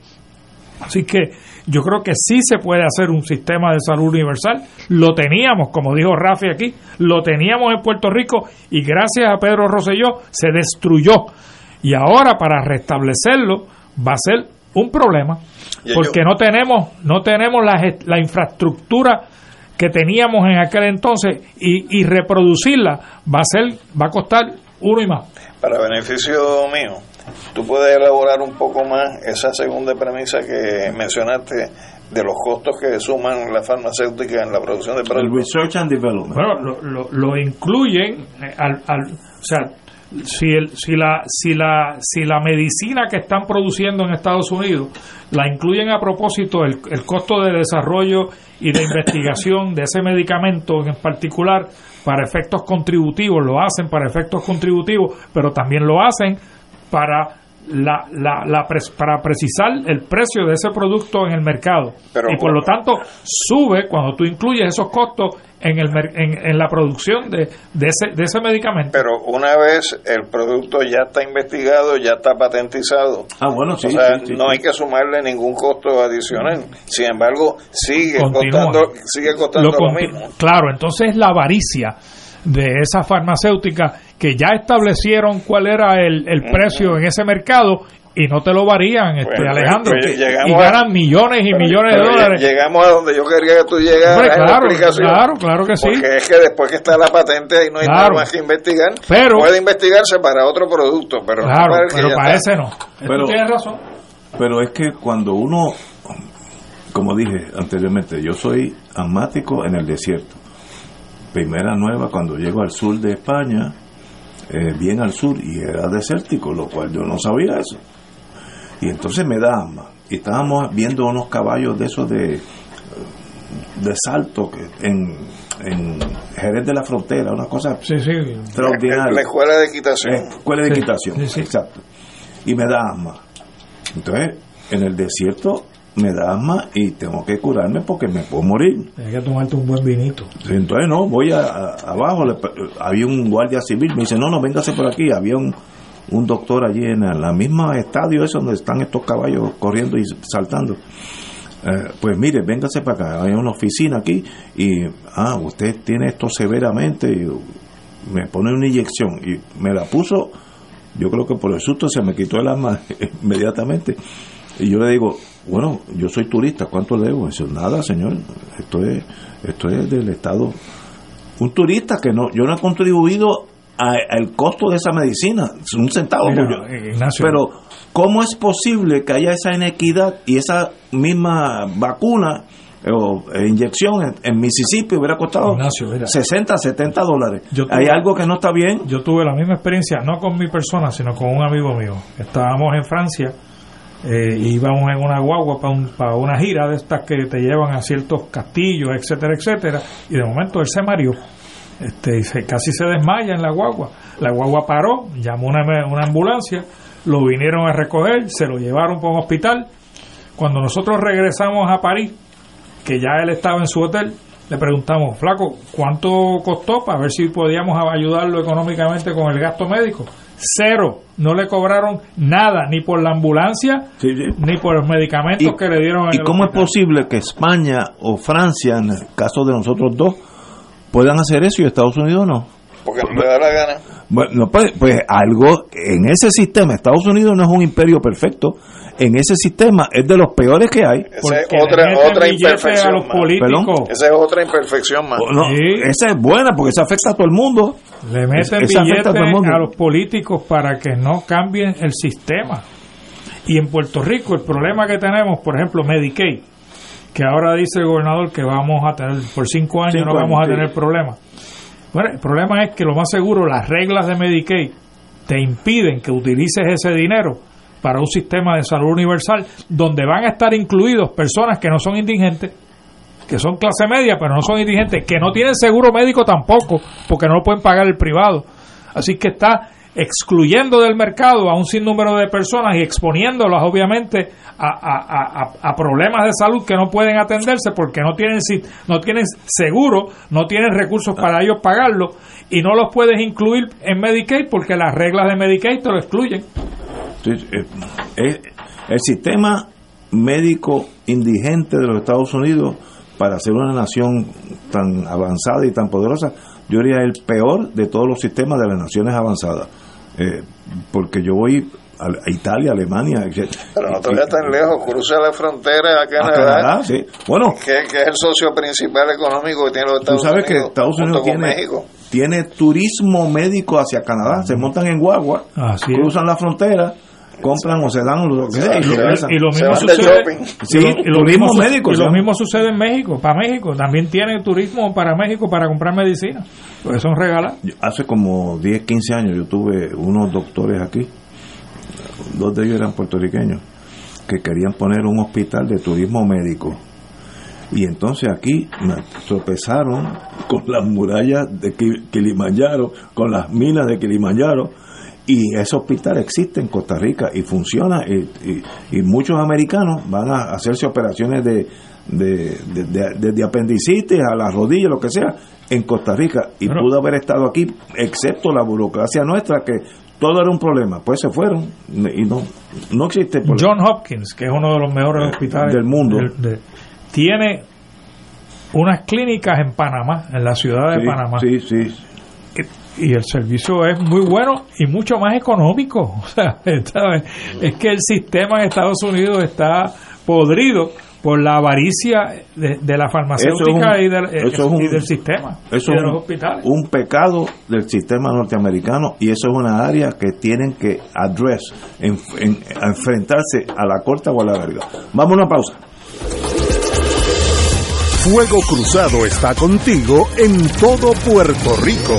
Así que yo creo que sí se puede hacer un sistema de salud universal. Lo teníamos, como dijo Rafi aquí, lo teníamos en Puerto Rico y gracias a Pedro Rosselló se destruyó. Y ahora para restablecerlo va a ser un problema porque no tenemos no tenemos la, la infraestructura que teníamos en aquel entonces y, y reproducirla va a ser va a costar uno y más. Para beneficio mío, tú puedes elaborar un poco más esa segunda premisa que mencionaste de los costos que suman la farmacéutica en la producción de productos. El research and development. Bueno, lo, lo, incluyen eh, al, al, o sea, si, el, si, la, si, la, si la medicina que están produciendo en Estados Unidos la incluyen a propósito el, el costo de desarrollo y de investigación de ese medicamento en particular para efectos contributivos, lo hacen para efectos contributivos, pero también lo hacen para la, la, la para precisar el precio de ese producto en el mercado. y por lo tanto sube cuando tú incluyes esos costos en, el, en, en la producción de, de, ese, de ese medicamento. Pero una vez el producto ya está investigado, ya está patentizado, ah, bueno, sí, no hay que sumarle ningún costo adicional. Sin embargo, sigue costando, sigue costando lo, mismo. Claro, entonces la avaricia de esa farmacéutica que ya establecieron cuál era el, el precio en ese mercado y no te lo varían, este, pues, Alejandro, pues, y ganan millones y millones de dólares. Llegamos a donde yo quería que tú llegaras claro, Claro, claro que sí. Porque es que después que está la patente y no hay nada más que investigar, pero, puede investigarse para otro producto, pero claro, pero para ese no. Pero, tienes razón. Pero es que cuando uno, como dije anteriormente, yo soy asmático en el desierto. Primera nueva, cuando llego al sur de España, eh, bien al sur, y era desértico, lo cual yo no sabía eso y entonces me da asma. Y estábamos viendo unos caballos de esos de, de salto que en, en Jerez de la Frontera, una cosa extraordinaria. La, escuela de equitación. escuela de equitación, exacto. Y me da asma. Entonces, en el desierto me da asma y tengo que curarme porque me puedo morir. Hay que tomarte un buen vinito. Entonces, no, voy abajo. había un guardia civil, me dice, no, no, véngase por aquí. Había un, un doctor allí en la misma estadio es donde están estos caballos corriendo y saltando. Eh, pues mire, véngase para acá, hay una oficina aquí y, ah, usted tiene esto severamente y me pone una inyección y me la puso, yo creo que por el susto se me quitó el alma inmediatamente. Y yo le digo, bueno, yo soy turista, ¿cuánto le debo? Dice, nada, señor, esto es, esto es del Estado. Un turista que no, yo no he contribuido al costo de esa medicina, un centavo. Eh, Pero, ¿cómo es posible que haya esa inequidad y esa misma vacuna o eh, inyección en, en Mississippi hubiera costado Ignacio, mira. 60, 70 dólares. Yo tuve- Hay algo que no está bien. Yo tuve la misma experiencia, no con mi persona, sino con un amigo mío. Estábamos en Francia, eh, íbamos en una guagua para una gira de estas que te llevan a ciertos castillos, etcétera, etcétera, y de momento él se mareó. Este, se, casi se desmaya en la guagua. La guagua paró, llamó una, una ambulancia, lo vinieron a recoger, se lo llevaron para un hospital. Cuando nosotros regresamos a París, que ya él estaba en su hotel, le preguntamos, flaco, ¿cuánto costó para ver si podíamos ayudarlo económicamente con el gasto médico? Cero, no le cobraron nada, ni por la ambulancia, ni por los medicamentos ¿Y- que le dieron. ¿Y cómo es posible que España o Francia, en el caso de nosotros dos, puedan hacer eso y Estados Unidos no? Porque no le da la gana. Bueno, pues, pues algo en ese sistema, Estados Unidos no es un imperio perfecto, en ese sistema es de los peores que hay. Esa es otra, otra imperfección. Esa es otra imperfección más. No, Esa es buena porque esa afecta a todo el mundo. Le meten a billetes mundo. a los políticos para que no cambien el sistema. Y en Puerto Rico el problema que tenemos, por ejemplo, Medicaid, que ahora dice el gobernador que vamos a tener, por cinco años Cinco no vamos años, a sí. tener problemas. Bueno, el problema es que lo más seguro, las reglas de Medicaid te impiden que utilices ese dinero para un sistema de salud universal donde van a estar incluidos personas que no son indigentes, que son clase media, pero no son indigentes, que no tienen seguro médico tampoco, porque no lo pueden pagar el privado. Así que está excluyendo del mercado a un sinnúmero de personas y exponiéndolas obviamente a, a- a- problemas de salud que no pueden atenderse porque no tienen no tienen seguro, no tienen recursos para ellos pagarlo y no los puedes incluir en Medicaid porque las reglas de Medicaid te lo excluyen. Eh, el sistema médico indigente de los Estados Unidos para ser una nación tan avanzada y tan poderosa, yo diría el peor de todos los sistemas de las naciones avanzadas. Eh, porque yo voy a, a Italia, Alemania, etc. Pero no te vayas tan lejos, cruza la frontera a A Canadá, Canadá, sí. Bueno, que, que es el socio principal económico que tiene los tú Estados sabes que Unidos, Estados Unidos tiene, México. tiene turismo médico hacia Canadá, se montan en guagua, Así es. cruzan la frontera, compran o se dan lo que sea y Y lo, y mismo sucede, y Sí, lo- y lo turismo mismo su- médico, y lo sucede en México, para México, también tiene turismo para México para comprar medicina, porque son regalados. Yo- Hace como 10, 15 años yo tuve unos doctores aquí, dos de ellos eran puertorriqueños, que querían poner un hospital de turismo médico. Y entonces aquí me tropezaron con las murallas de Ki- Kilimanjaro, con las minas de Kilimanjaro, y ese hospital existe en Costa Rica y funciona, y, y- y muchos americanos van a hacerse operaciones de, de, de- apendicitis a las rodillas, lo que sea, en Costa Rica, y pudo haber estado aquí, excepto la burocracia nuestra, que todo era un problema, pues se fueron, y no, no existe problema. John Hopkins, que es uno de los mejores hospitales del mundo. tiene unas clínicas en Panamá, en la ciudad de Sí, Panamá. Sí, sí. Y el servicio es muy bueno y mucho más económico. O sea, ¿sabes? es que el sistema en Estados Unidos está podrido por la avaricia de, de la farmacéutica es un- y, del, eso es un- y del sistema Eso y de es los un, hospitales. un pecado del sistema norteamericano y eso es una área que tienen que address, en, en- a enfrentarse a la corta o a la larga. Vamos a una pausa. Fuego Cruzado está contigo en todo Puerto Rico.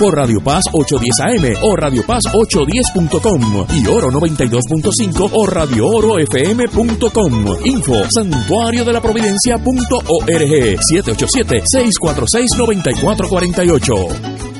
por Radio Paz 810 AM o Radio Paz 810.com y Oro 92.5 o Radio Oro FM.com. Info santuario de la providencia.org 787 646 9448.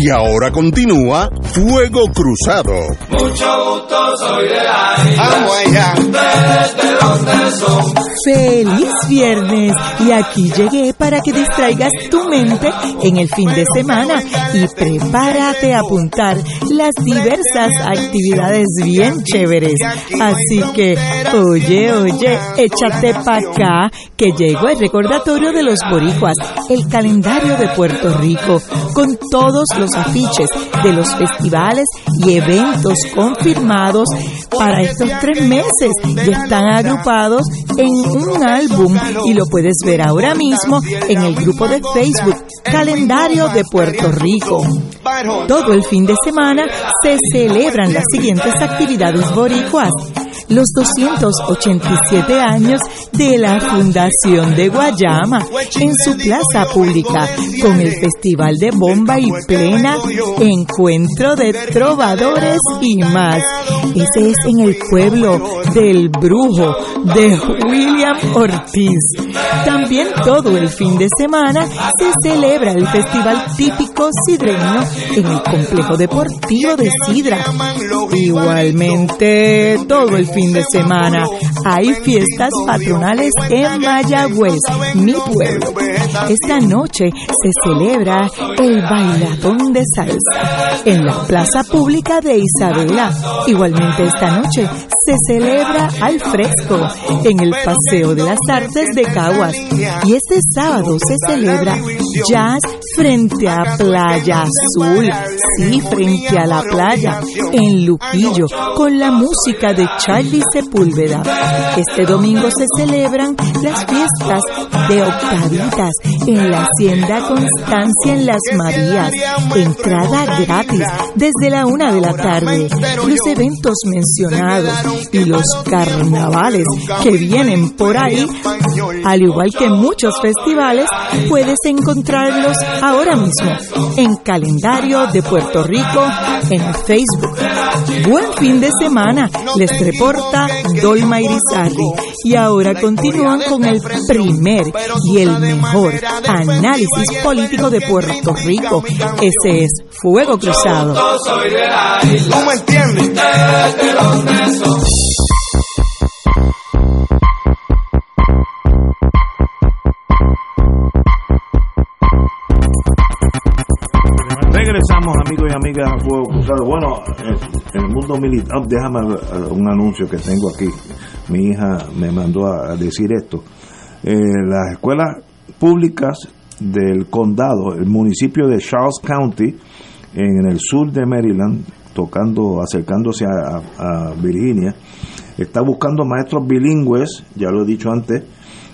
Y ahora continúa Fuego Cruzado. Mucho gusto, soy de la isla. Vamos allá. Desde donde son. Feliz viernes y aquí llegué para que distraigas tu mente en el fin de semana y prepárate a apuntar las diversas actividades bien chéveres. Así que, oye, oye, échate pa' acá que llegó el recordatorio de los boricuas, el calendario de Puerto Rico, con todos los afiches de los festivales y eventos confirmados para estos tres meses y están agrupados en un álbum y lo puedes ver ahora mismo en el grupo de Facebook Calendario de Puerto Rico. Todo el fin de semana se celebran las siguientes actividades boricuas los 287 años de la Fundación de Guayama en su plaza pública con el Festival de Bomba y Plena, Encuentro de Trovadores y más. Ese es en el pueblo del Brujo de William Ortiz. También todo el fin de semana se celebra el Festival Típico Sidreño en el Complejo Deportivo de Sidra. Igualmente, todo el fin de semana hay fiestas patronales en Mayagüez, mi pueblo. Esta noche se celebra el bailadón de salsa en la plaza pública de Isabela. Igualmente esta noche se celebra al fresco en el Paseo de las Artes de Caguas. Y este sábado se celebra jazz frente a Playa Azul, sí, frente a la playa, en Luquillo, con la música de Charlie Sepúlveda. Este domingo se celebran las fiestas de Octavitas en la Hacienda Constancia en Las Marías. Entrada gratis desde la una de la tarde. Los eventos mencionados y los carnavales que vienen por ahí, al igual que muchos festivales, puedes encontrarlos ahora mismo en calendario de Puerto Rico en Facebook. Buen fin de semana, les reporta Dolma Irizarry. Y ahora continúan con el primer y el mejor análisis político de Puerto Rico. Ese es Fuego Cruzado. Regresamos, amigos y amigas, Fuego Cruzado. Bueno, eh, en el mundo militar, déjame eh, un anuncio que tengo aquí. Mi hija me mandó a decir esto. Eh, las escuelas públicas del condado, el municipio de Charles County, en el sur de Maryland, tocando, acercándose a, Virginia, está buscando maestros bilingües, ya lo he dicho antes,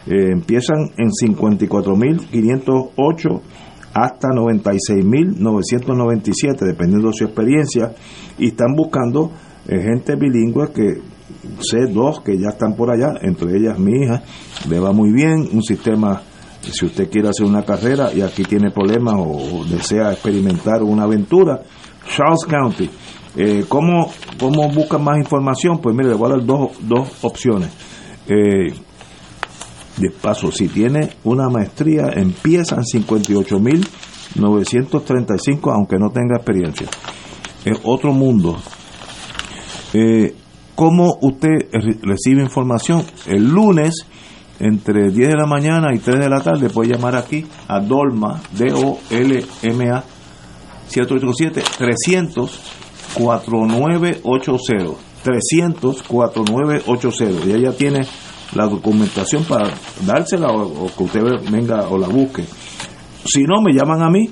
empiezan en 54.508 hasta 96.997, dependiendo de su experiencia, y están buscando eh, gente bilingüe que sé dos que ya están por allá, entre ellas mi hija, le va muy bien, un sistema, si usted quiere hacer una carrera y aquí tiene problemas o, desea experimentar una aventura, Charles County. Eh, ¿cómo, ¿Cómo buscan más información? Pues mire, le voy a dar dos, dos opciones. Eh, de paso, si tiene una maestría, empieza en 58.935, aunque no tenga experiencia. Es otro mundo. Eh, ¿Cómo usted re- recibe información? El lunes, entre 10 de la mañana y 3 de la tarde, puede llamar aquí a Dolma, D-O-L-M-A, 787-300-4980. 300-4980. Y ella tiene la documentación para dársela o, que usted venga o la busque. Si no, me llaman a mí,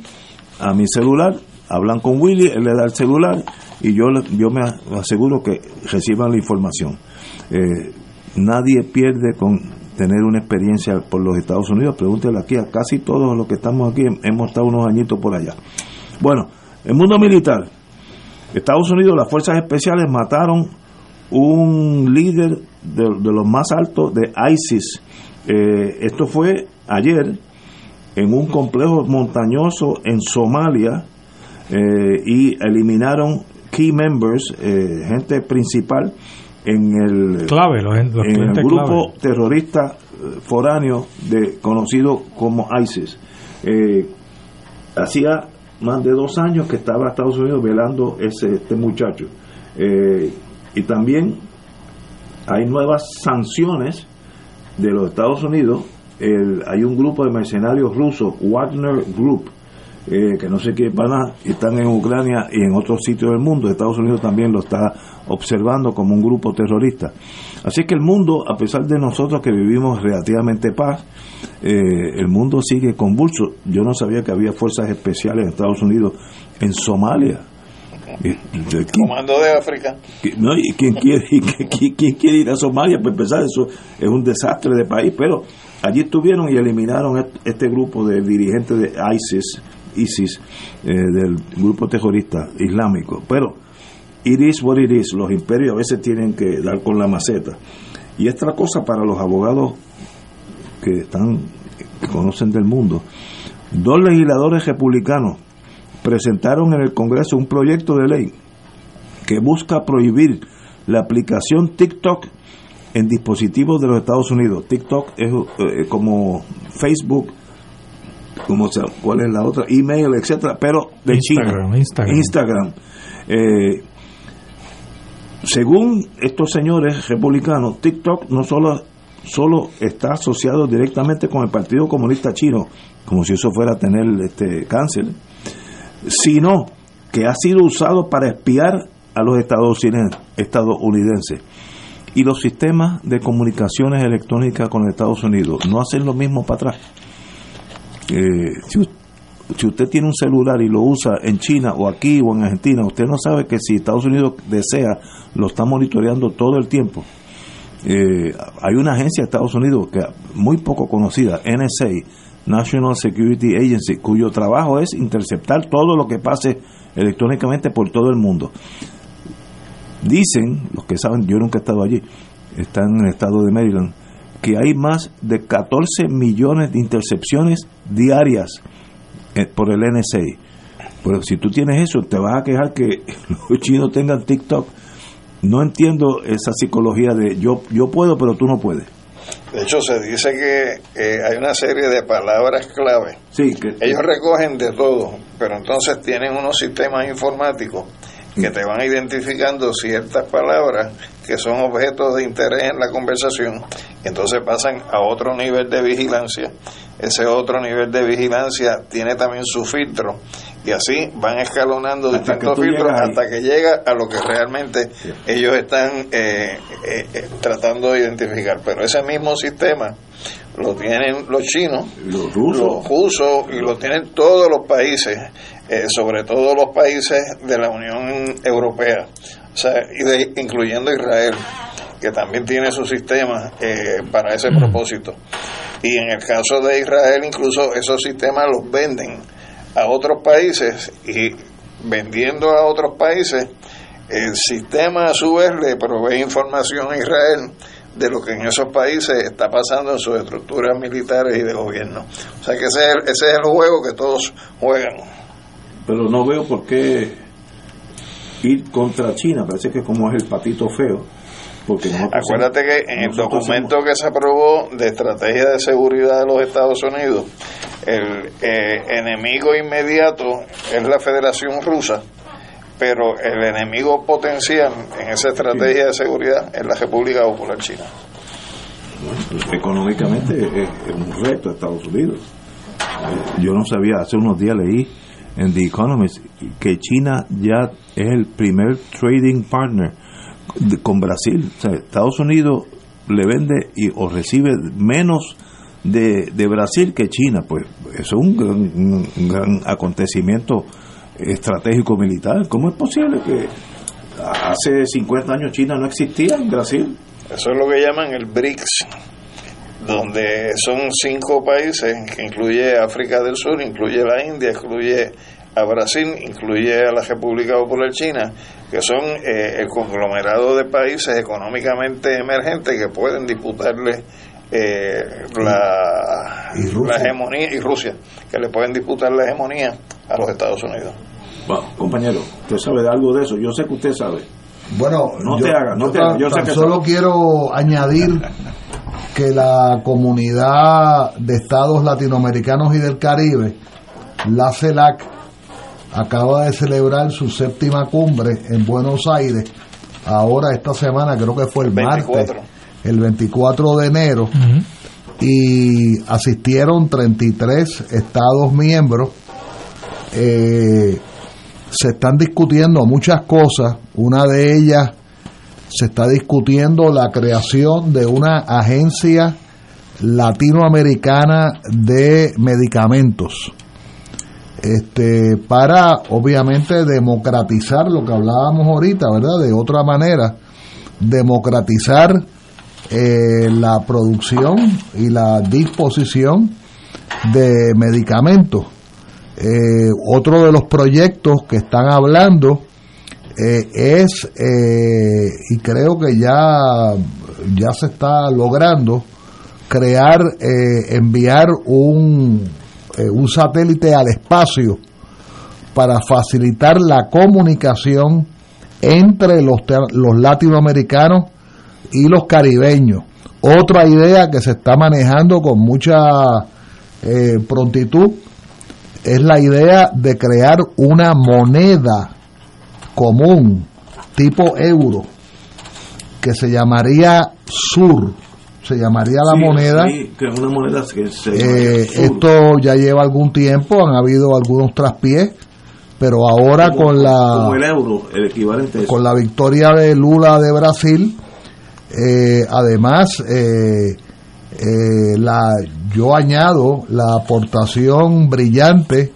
a mi celular, hablan con Willy, él le da el celular y yo, yo me aseguro que reciban la información. Eh, nadie pierde con tener una experiencia por los Estados Unidos. Pregúntele aquí a casi todos los que estamos aquí, hemos estado unos añitos por allá. Bueno, el mundo militar. Estados Unidos, las fuerzas especiales mataron un líder de, de los más altos de ISIS. Eh, esto fue ayer en un complejo montañoso en Somalia eh, y eliminaron key members, eh, gente principal en el, Clave, los, los en el grupo clave. terrorista eh, foráneo de, conocido como ISIS. Hacía más de dos años que estaba Estados Unidos velando ese, este muchacho. Y también hay nuevas sanciones de los Estados Unidos. Hay un grupo de mercenarios rusos, Wagner Group, eh, que no sé qué van a, están en Ucrania y en otros sitios del mundo. Estados Unidos también lo está observando como un grupo terrorista. Así que el mundo, a pesar de nosotros que vivimos relativamente paz, eh, el mundo sigue convulso. Yo no sabía que había fuerzas especiales en Estados Unidos en Somalia. Eh, ¿de quién- Comando de África. no, ¿y quién quiere, y que- quién- quién quiere ir a Somalia? Pues empezar, eso es un desastre de país, pero allí estuvieron y eliminaron est- este grupo de dirigentes de ISIS, ISIS eh, del grupo terrorista islámico. Pero it is what it is, los imperios a veces tienen que dar con la maceta. Y esta cosa para los abogados que están que conocen del mundo. Dos legisladores republicanos presentaron en el Congreso un proyecto de ley que busca prohibir la aplicación TikTok en dispositivos de los Estados Unidos. TikTok es eh, como Facebook, como cuál es la otra, email, etcétera, pero de Instagram, China. Instagram. Instagram. Eh, según estos señores republicanos, TikTok no solo, solo está asociado directamente con el Partido Comunista Chino, como si eso fuera a tener este cáncer, sino que ha sido usado para espiar a los estadounidens- estadounidenses. Y los sistemas de comunicaciones electrónicas con Estados Unidos no hacen lo mismo para atrás. Eh, si usted tiene un celular y lo usa en China o aquí o en Argentina, usted no sabe que si Estados Unidos desea, lo está monitoreando todo el tiempo. Eh, hay una agencia de Estados Unidos que muy poco conocida, NSA, National Security Agency, cuyo trabajo es interceptar todo lo que pase electrónicamente por todo el mundo. Dicen, los que saben, yo nunca he estado allí, están en el estado de Maryland, que hay más de 14 millones de intercepciones diarias eh, por el NSA. Pero si tú tienes eso, te vas a quejar que los chinos tengan TikTok. No entiendo esa psicología de yo, yo puedo, pero tú no puedes. De hecho, se dice que eh, hay una serie de palabras clave. Sí, que, Ellos recogen de todo, pero entonces tienen unos sistemas informáticos que te van identificando ciertas palabras que son objetos de interés en la conversación. y Entonces pasan a otro nivel de vigilancia. Ese otro nivel de vigilancia tiene también su filtro. Y así van escalonando Hasta distintos filtros hasta que llega a lo que realmente ellos están eh, eh, eh, tratando de identificar. Pero ese mismo sistema lo tienen los chinos, los rusos, los rusos y lo tienen todos los países, eh, sobre todo los países de la Unión Europea, o sea, y de- incluyendo Israel, que también tiene su sistema eh, para ese propósito. Y en el caso de Israel, incluso esos sistemas los venden a otros países y vendiendo a otros países, el sistema a su vez le provee información a Israel de lo que en esos países está pasando en sus estructuras militares y de gobierno. O sea que ese es el, ese es el juego que todos juegan. pero no veo por qué ir contra China, parece que como es el patito feo, Porque Acuérdate que en el documento que se aprobó de estrategia de seguridad de los Estados Unidos, el eh, enemigo inmediato es la Federación Rusa, pero el enemigo potencial en esa estrategia de seguridad es la República Popular China. somos- económicamente es, es un reto a Estados Unidos. Yo no sabía, hace unos días leí en The Economist que China ya es el primer trading partner con Brasil. O sea, Estados Unidos le vende y, o recibe menos de, Brasil que China. Pues eso es un gran, un- un gran acontecimiento estratégico militar. ¿Cómo es posible que hace 50 años China no existía en Brasil? Eso es lo que llaman el BRICS, donde son cinco países que incluye África del Sur, incluye la India, incluye a Brasil, incluye a la República Popular China, que son eh, el conglomerado de países económicamente emergentes que pueden disputarle eh, la, la hegemonía, y Rusia, que le pueden disputar la hegemonía a los Estados Unidos. Bueno, compañero, usted sabe de algo de eso. Yo sé que usted sabe. Bueno, No yo, te hagas, no yo te sé tan que solo sabe. quiero añadir que la comunidad de estados latinoamericanos y del Caribe, la CELAC, acaba de celebrar su séptima cumbre en Buenos Aires. Ahora esta semana, creo que fue el 24. martes, el 24 de enero, y asistieron 33 estados miembros. Eh, se están discutiendo muchas cosas. Una de ellas se está discutiendo la creación de una agencia latinoamericana de medicamentos. Este, para obviamente democratizar lo que hablábamos ahorita, ¿verdad? De otra manera, democratizar eh, la producción y la disposición de medicamentos. Eh, otro de los proyectos que están hablando eh, es, eh, y creo que ya, ya se está logrando, crear, eh, enviar un, eh, un satélite al espacio para facilitar la comunicación entre los, latinoamericanos y los caribeños. Otra idea que se está manejando con mucha eh, prontitud es la idea de crear una moneda común tipo euro que se llamaría sur se llamaría la Sí, moneda. sí, que es una moneda que se eh, esto ya lleva algún tiempo han habido algunos traspiés pero ahora Como- con la como el euro, el equivalente con la victoria de Lula de Brasil, eh, además, eh, eh, la, yo añado la aportación brillante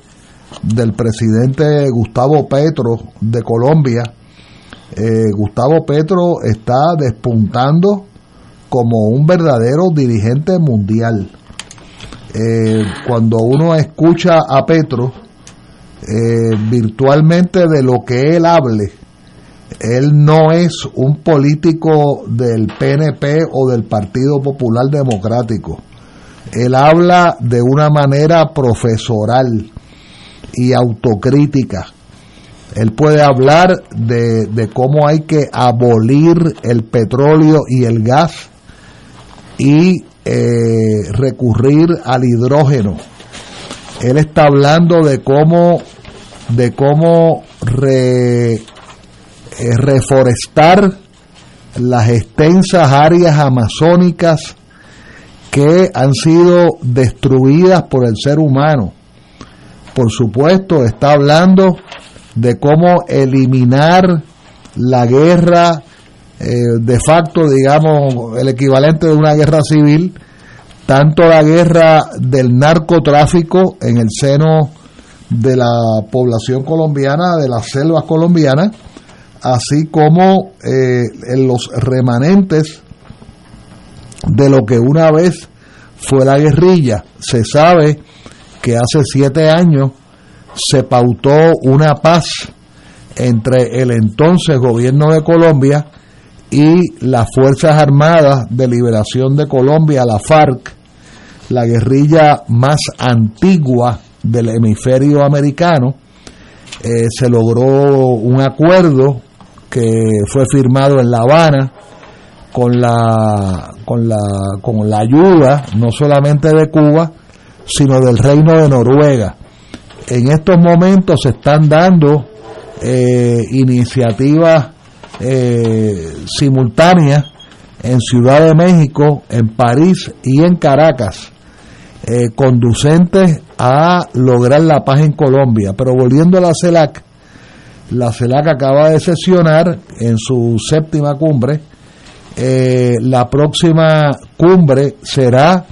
del presidente Gustavo Petro de Colombia. Eh, Gustavo Petro está despuntando como un verdadero dirigente mundial. Eh, cuando uno escucha a Petro, eh, virtualmente de lo que él hable, él no es un político del PNP o del Partido Popular Democrático. Él habla de una manera profesoral y autocrítica. Él puede hablar de, de cómo hay que abolir el petróleo y el gas y eh, recurrir al hidrógeno. Él está hablando de cómo de cómo eh, reforestar las extensas áreas amazónicas que han sido destruidas por el ser humano. Por supuesto, está hablando de cómo eliminar la guerra eh, de facto, digamos, el equivalente de una guerra civil, tanto la guerra del narcotráfico en el seno de la población colombiana, de las selvas colombianas, así como eh, en los remanentes de lo que una vez fue la guerrilla. Se sabe que hace siete años se pautó una paz entre el entonces gobierno de Colombia y las Fuerzas Armadas de Liberación de Colombia, la FARC, la guerrilla más antigua del hemisferio americano. Eh, se logró un acuerdo que fue firmado en La Habana con la, con la, con la ayuda no solamente de Cuba, sino del Reino de Noruega. En estos momentos se están dando eh, iniciativas eh, simultáneas en Ciudad de México, en París y en Caracas, eh, conducentes a lograr la paz en Colombia. Pero volviendo a la CELAC, la CELAC acaba de sesionar en su séptima cumbre. Eh, la próxima cumbre será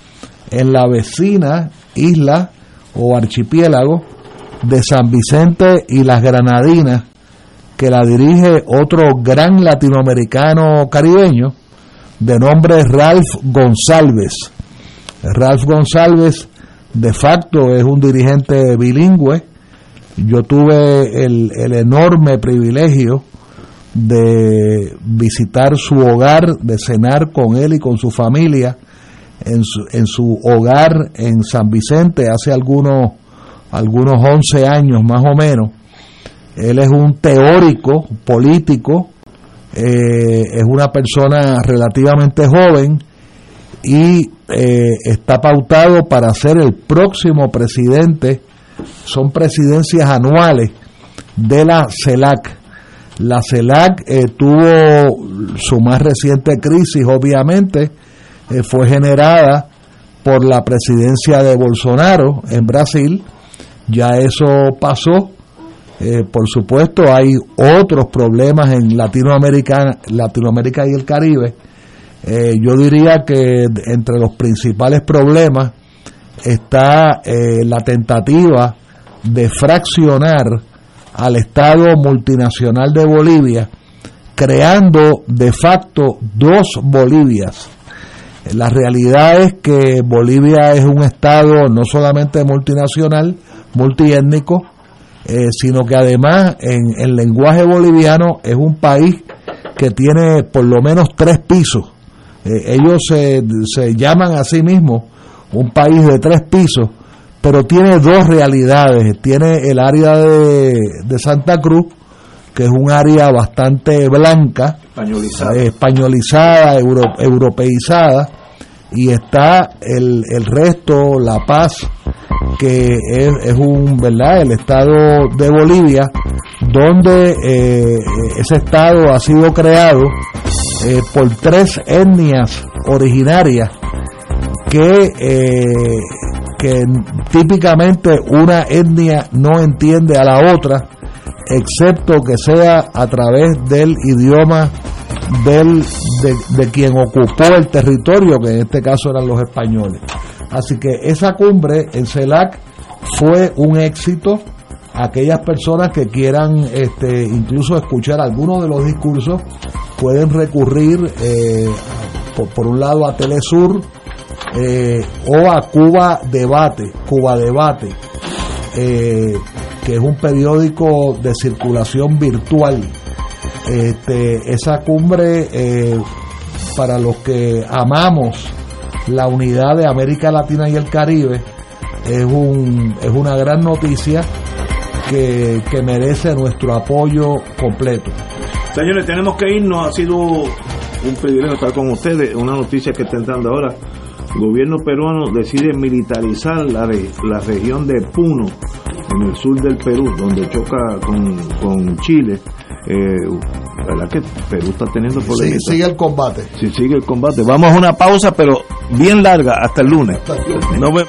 en la vecina isla o archipiélago de San Vicente y las Granadinas, que la dirige otro gran latinoamericano caribeño de nombre Ralph González. Ralph González de facto es un dirigente bilingüe. Yo tuve el, el enorme privilegio de visitar su hogar, de cenar con él y con su familia en su, en su hogar en San Vicente hace algunos, algunos 11 años más o menos. Él es un teórico político, eh, es una persona relativamente joven y eh, está pautado para ser el próximo presidente. Son presidencias anuales de la CELAC. La CELAC eh, tuvo su más reciente crisis, obviamente, fue generada por la presidencia de Bolsonaro en Brasil. Ya eso pasó. Eh, por supuesto, hay otros problemas en Latinoamérica, Latinoamérica y el Caribe. Eh, yo diría que entre los principales problemas está la tentativa de fraccionar al Estado multinacional de Bolivia, creando de facto dos Bolivias. La realidad es que Bolivia es un Estado no solamente multinacional, multiétnico, eh, sino que además en el lenguaje boliviano es un país que tiene por lo menos tres pisos. Eh, ellos se, se llaman a sí mismos un país de tres pisos, pero tiene dos realidades. Tiene el área de, de Santa Cruz, que es un área bastante blanca, Españolizada. eh, españolizada, euro- europeizada, y está el, el resto, La Paz, que es, es un, ¿verdad? El estado de Bolivia, donde eh, ese estado ha sido creado eh, por tres etnias originarias que, eh, que típicamente una etnia no entiende a la otra, excepto que sea a través del idioma del, de, de quien ocupó el territorio, que en este caso eran los españoles. Así que esa cumbre en CELAC fue un éxito. Aquellas personas que quieran este, incluso escuchar algunos de los discursos pueden recurrir eh, por, por un lado a Telesur eh, o a Cuba Debate, Cuba Debate, eh, que es un periódico de circulación virtual. Este, esa cumbre, eh, para los que amamos la unidad de América Latina y el Caribe, es, un, es una gran noticia que, que merece nuestro apoyo completo. Señores, tenemos que irnos. Ha sido un privilegio estar con ustedes. Una noticia que está entrando ahora. El gobierno peruano decide militarizar la, re- la región de Puno, en el sur del Perú, donde choca con, con Chile. Eh, ¿Verdad que Perú está teniendo Sí, problemas? sigue el combate. Sí, sigue el combate. Vamos a una pausa, pero bien larga, hasta el lunes. Nos vemos.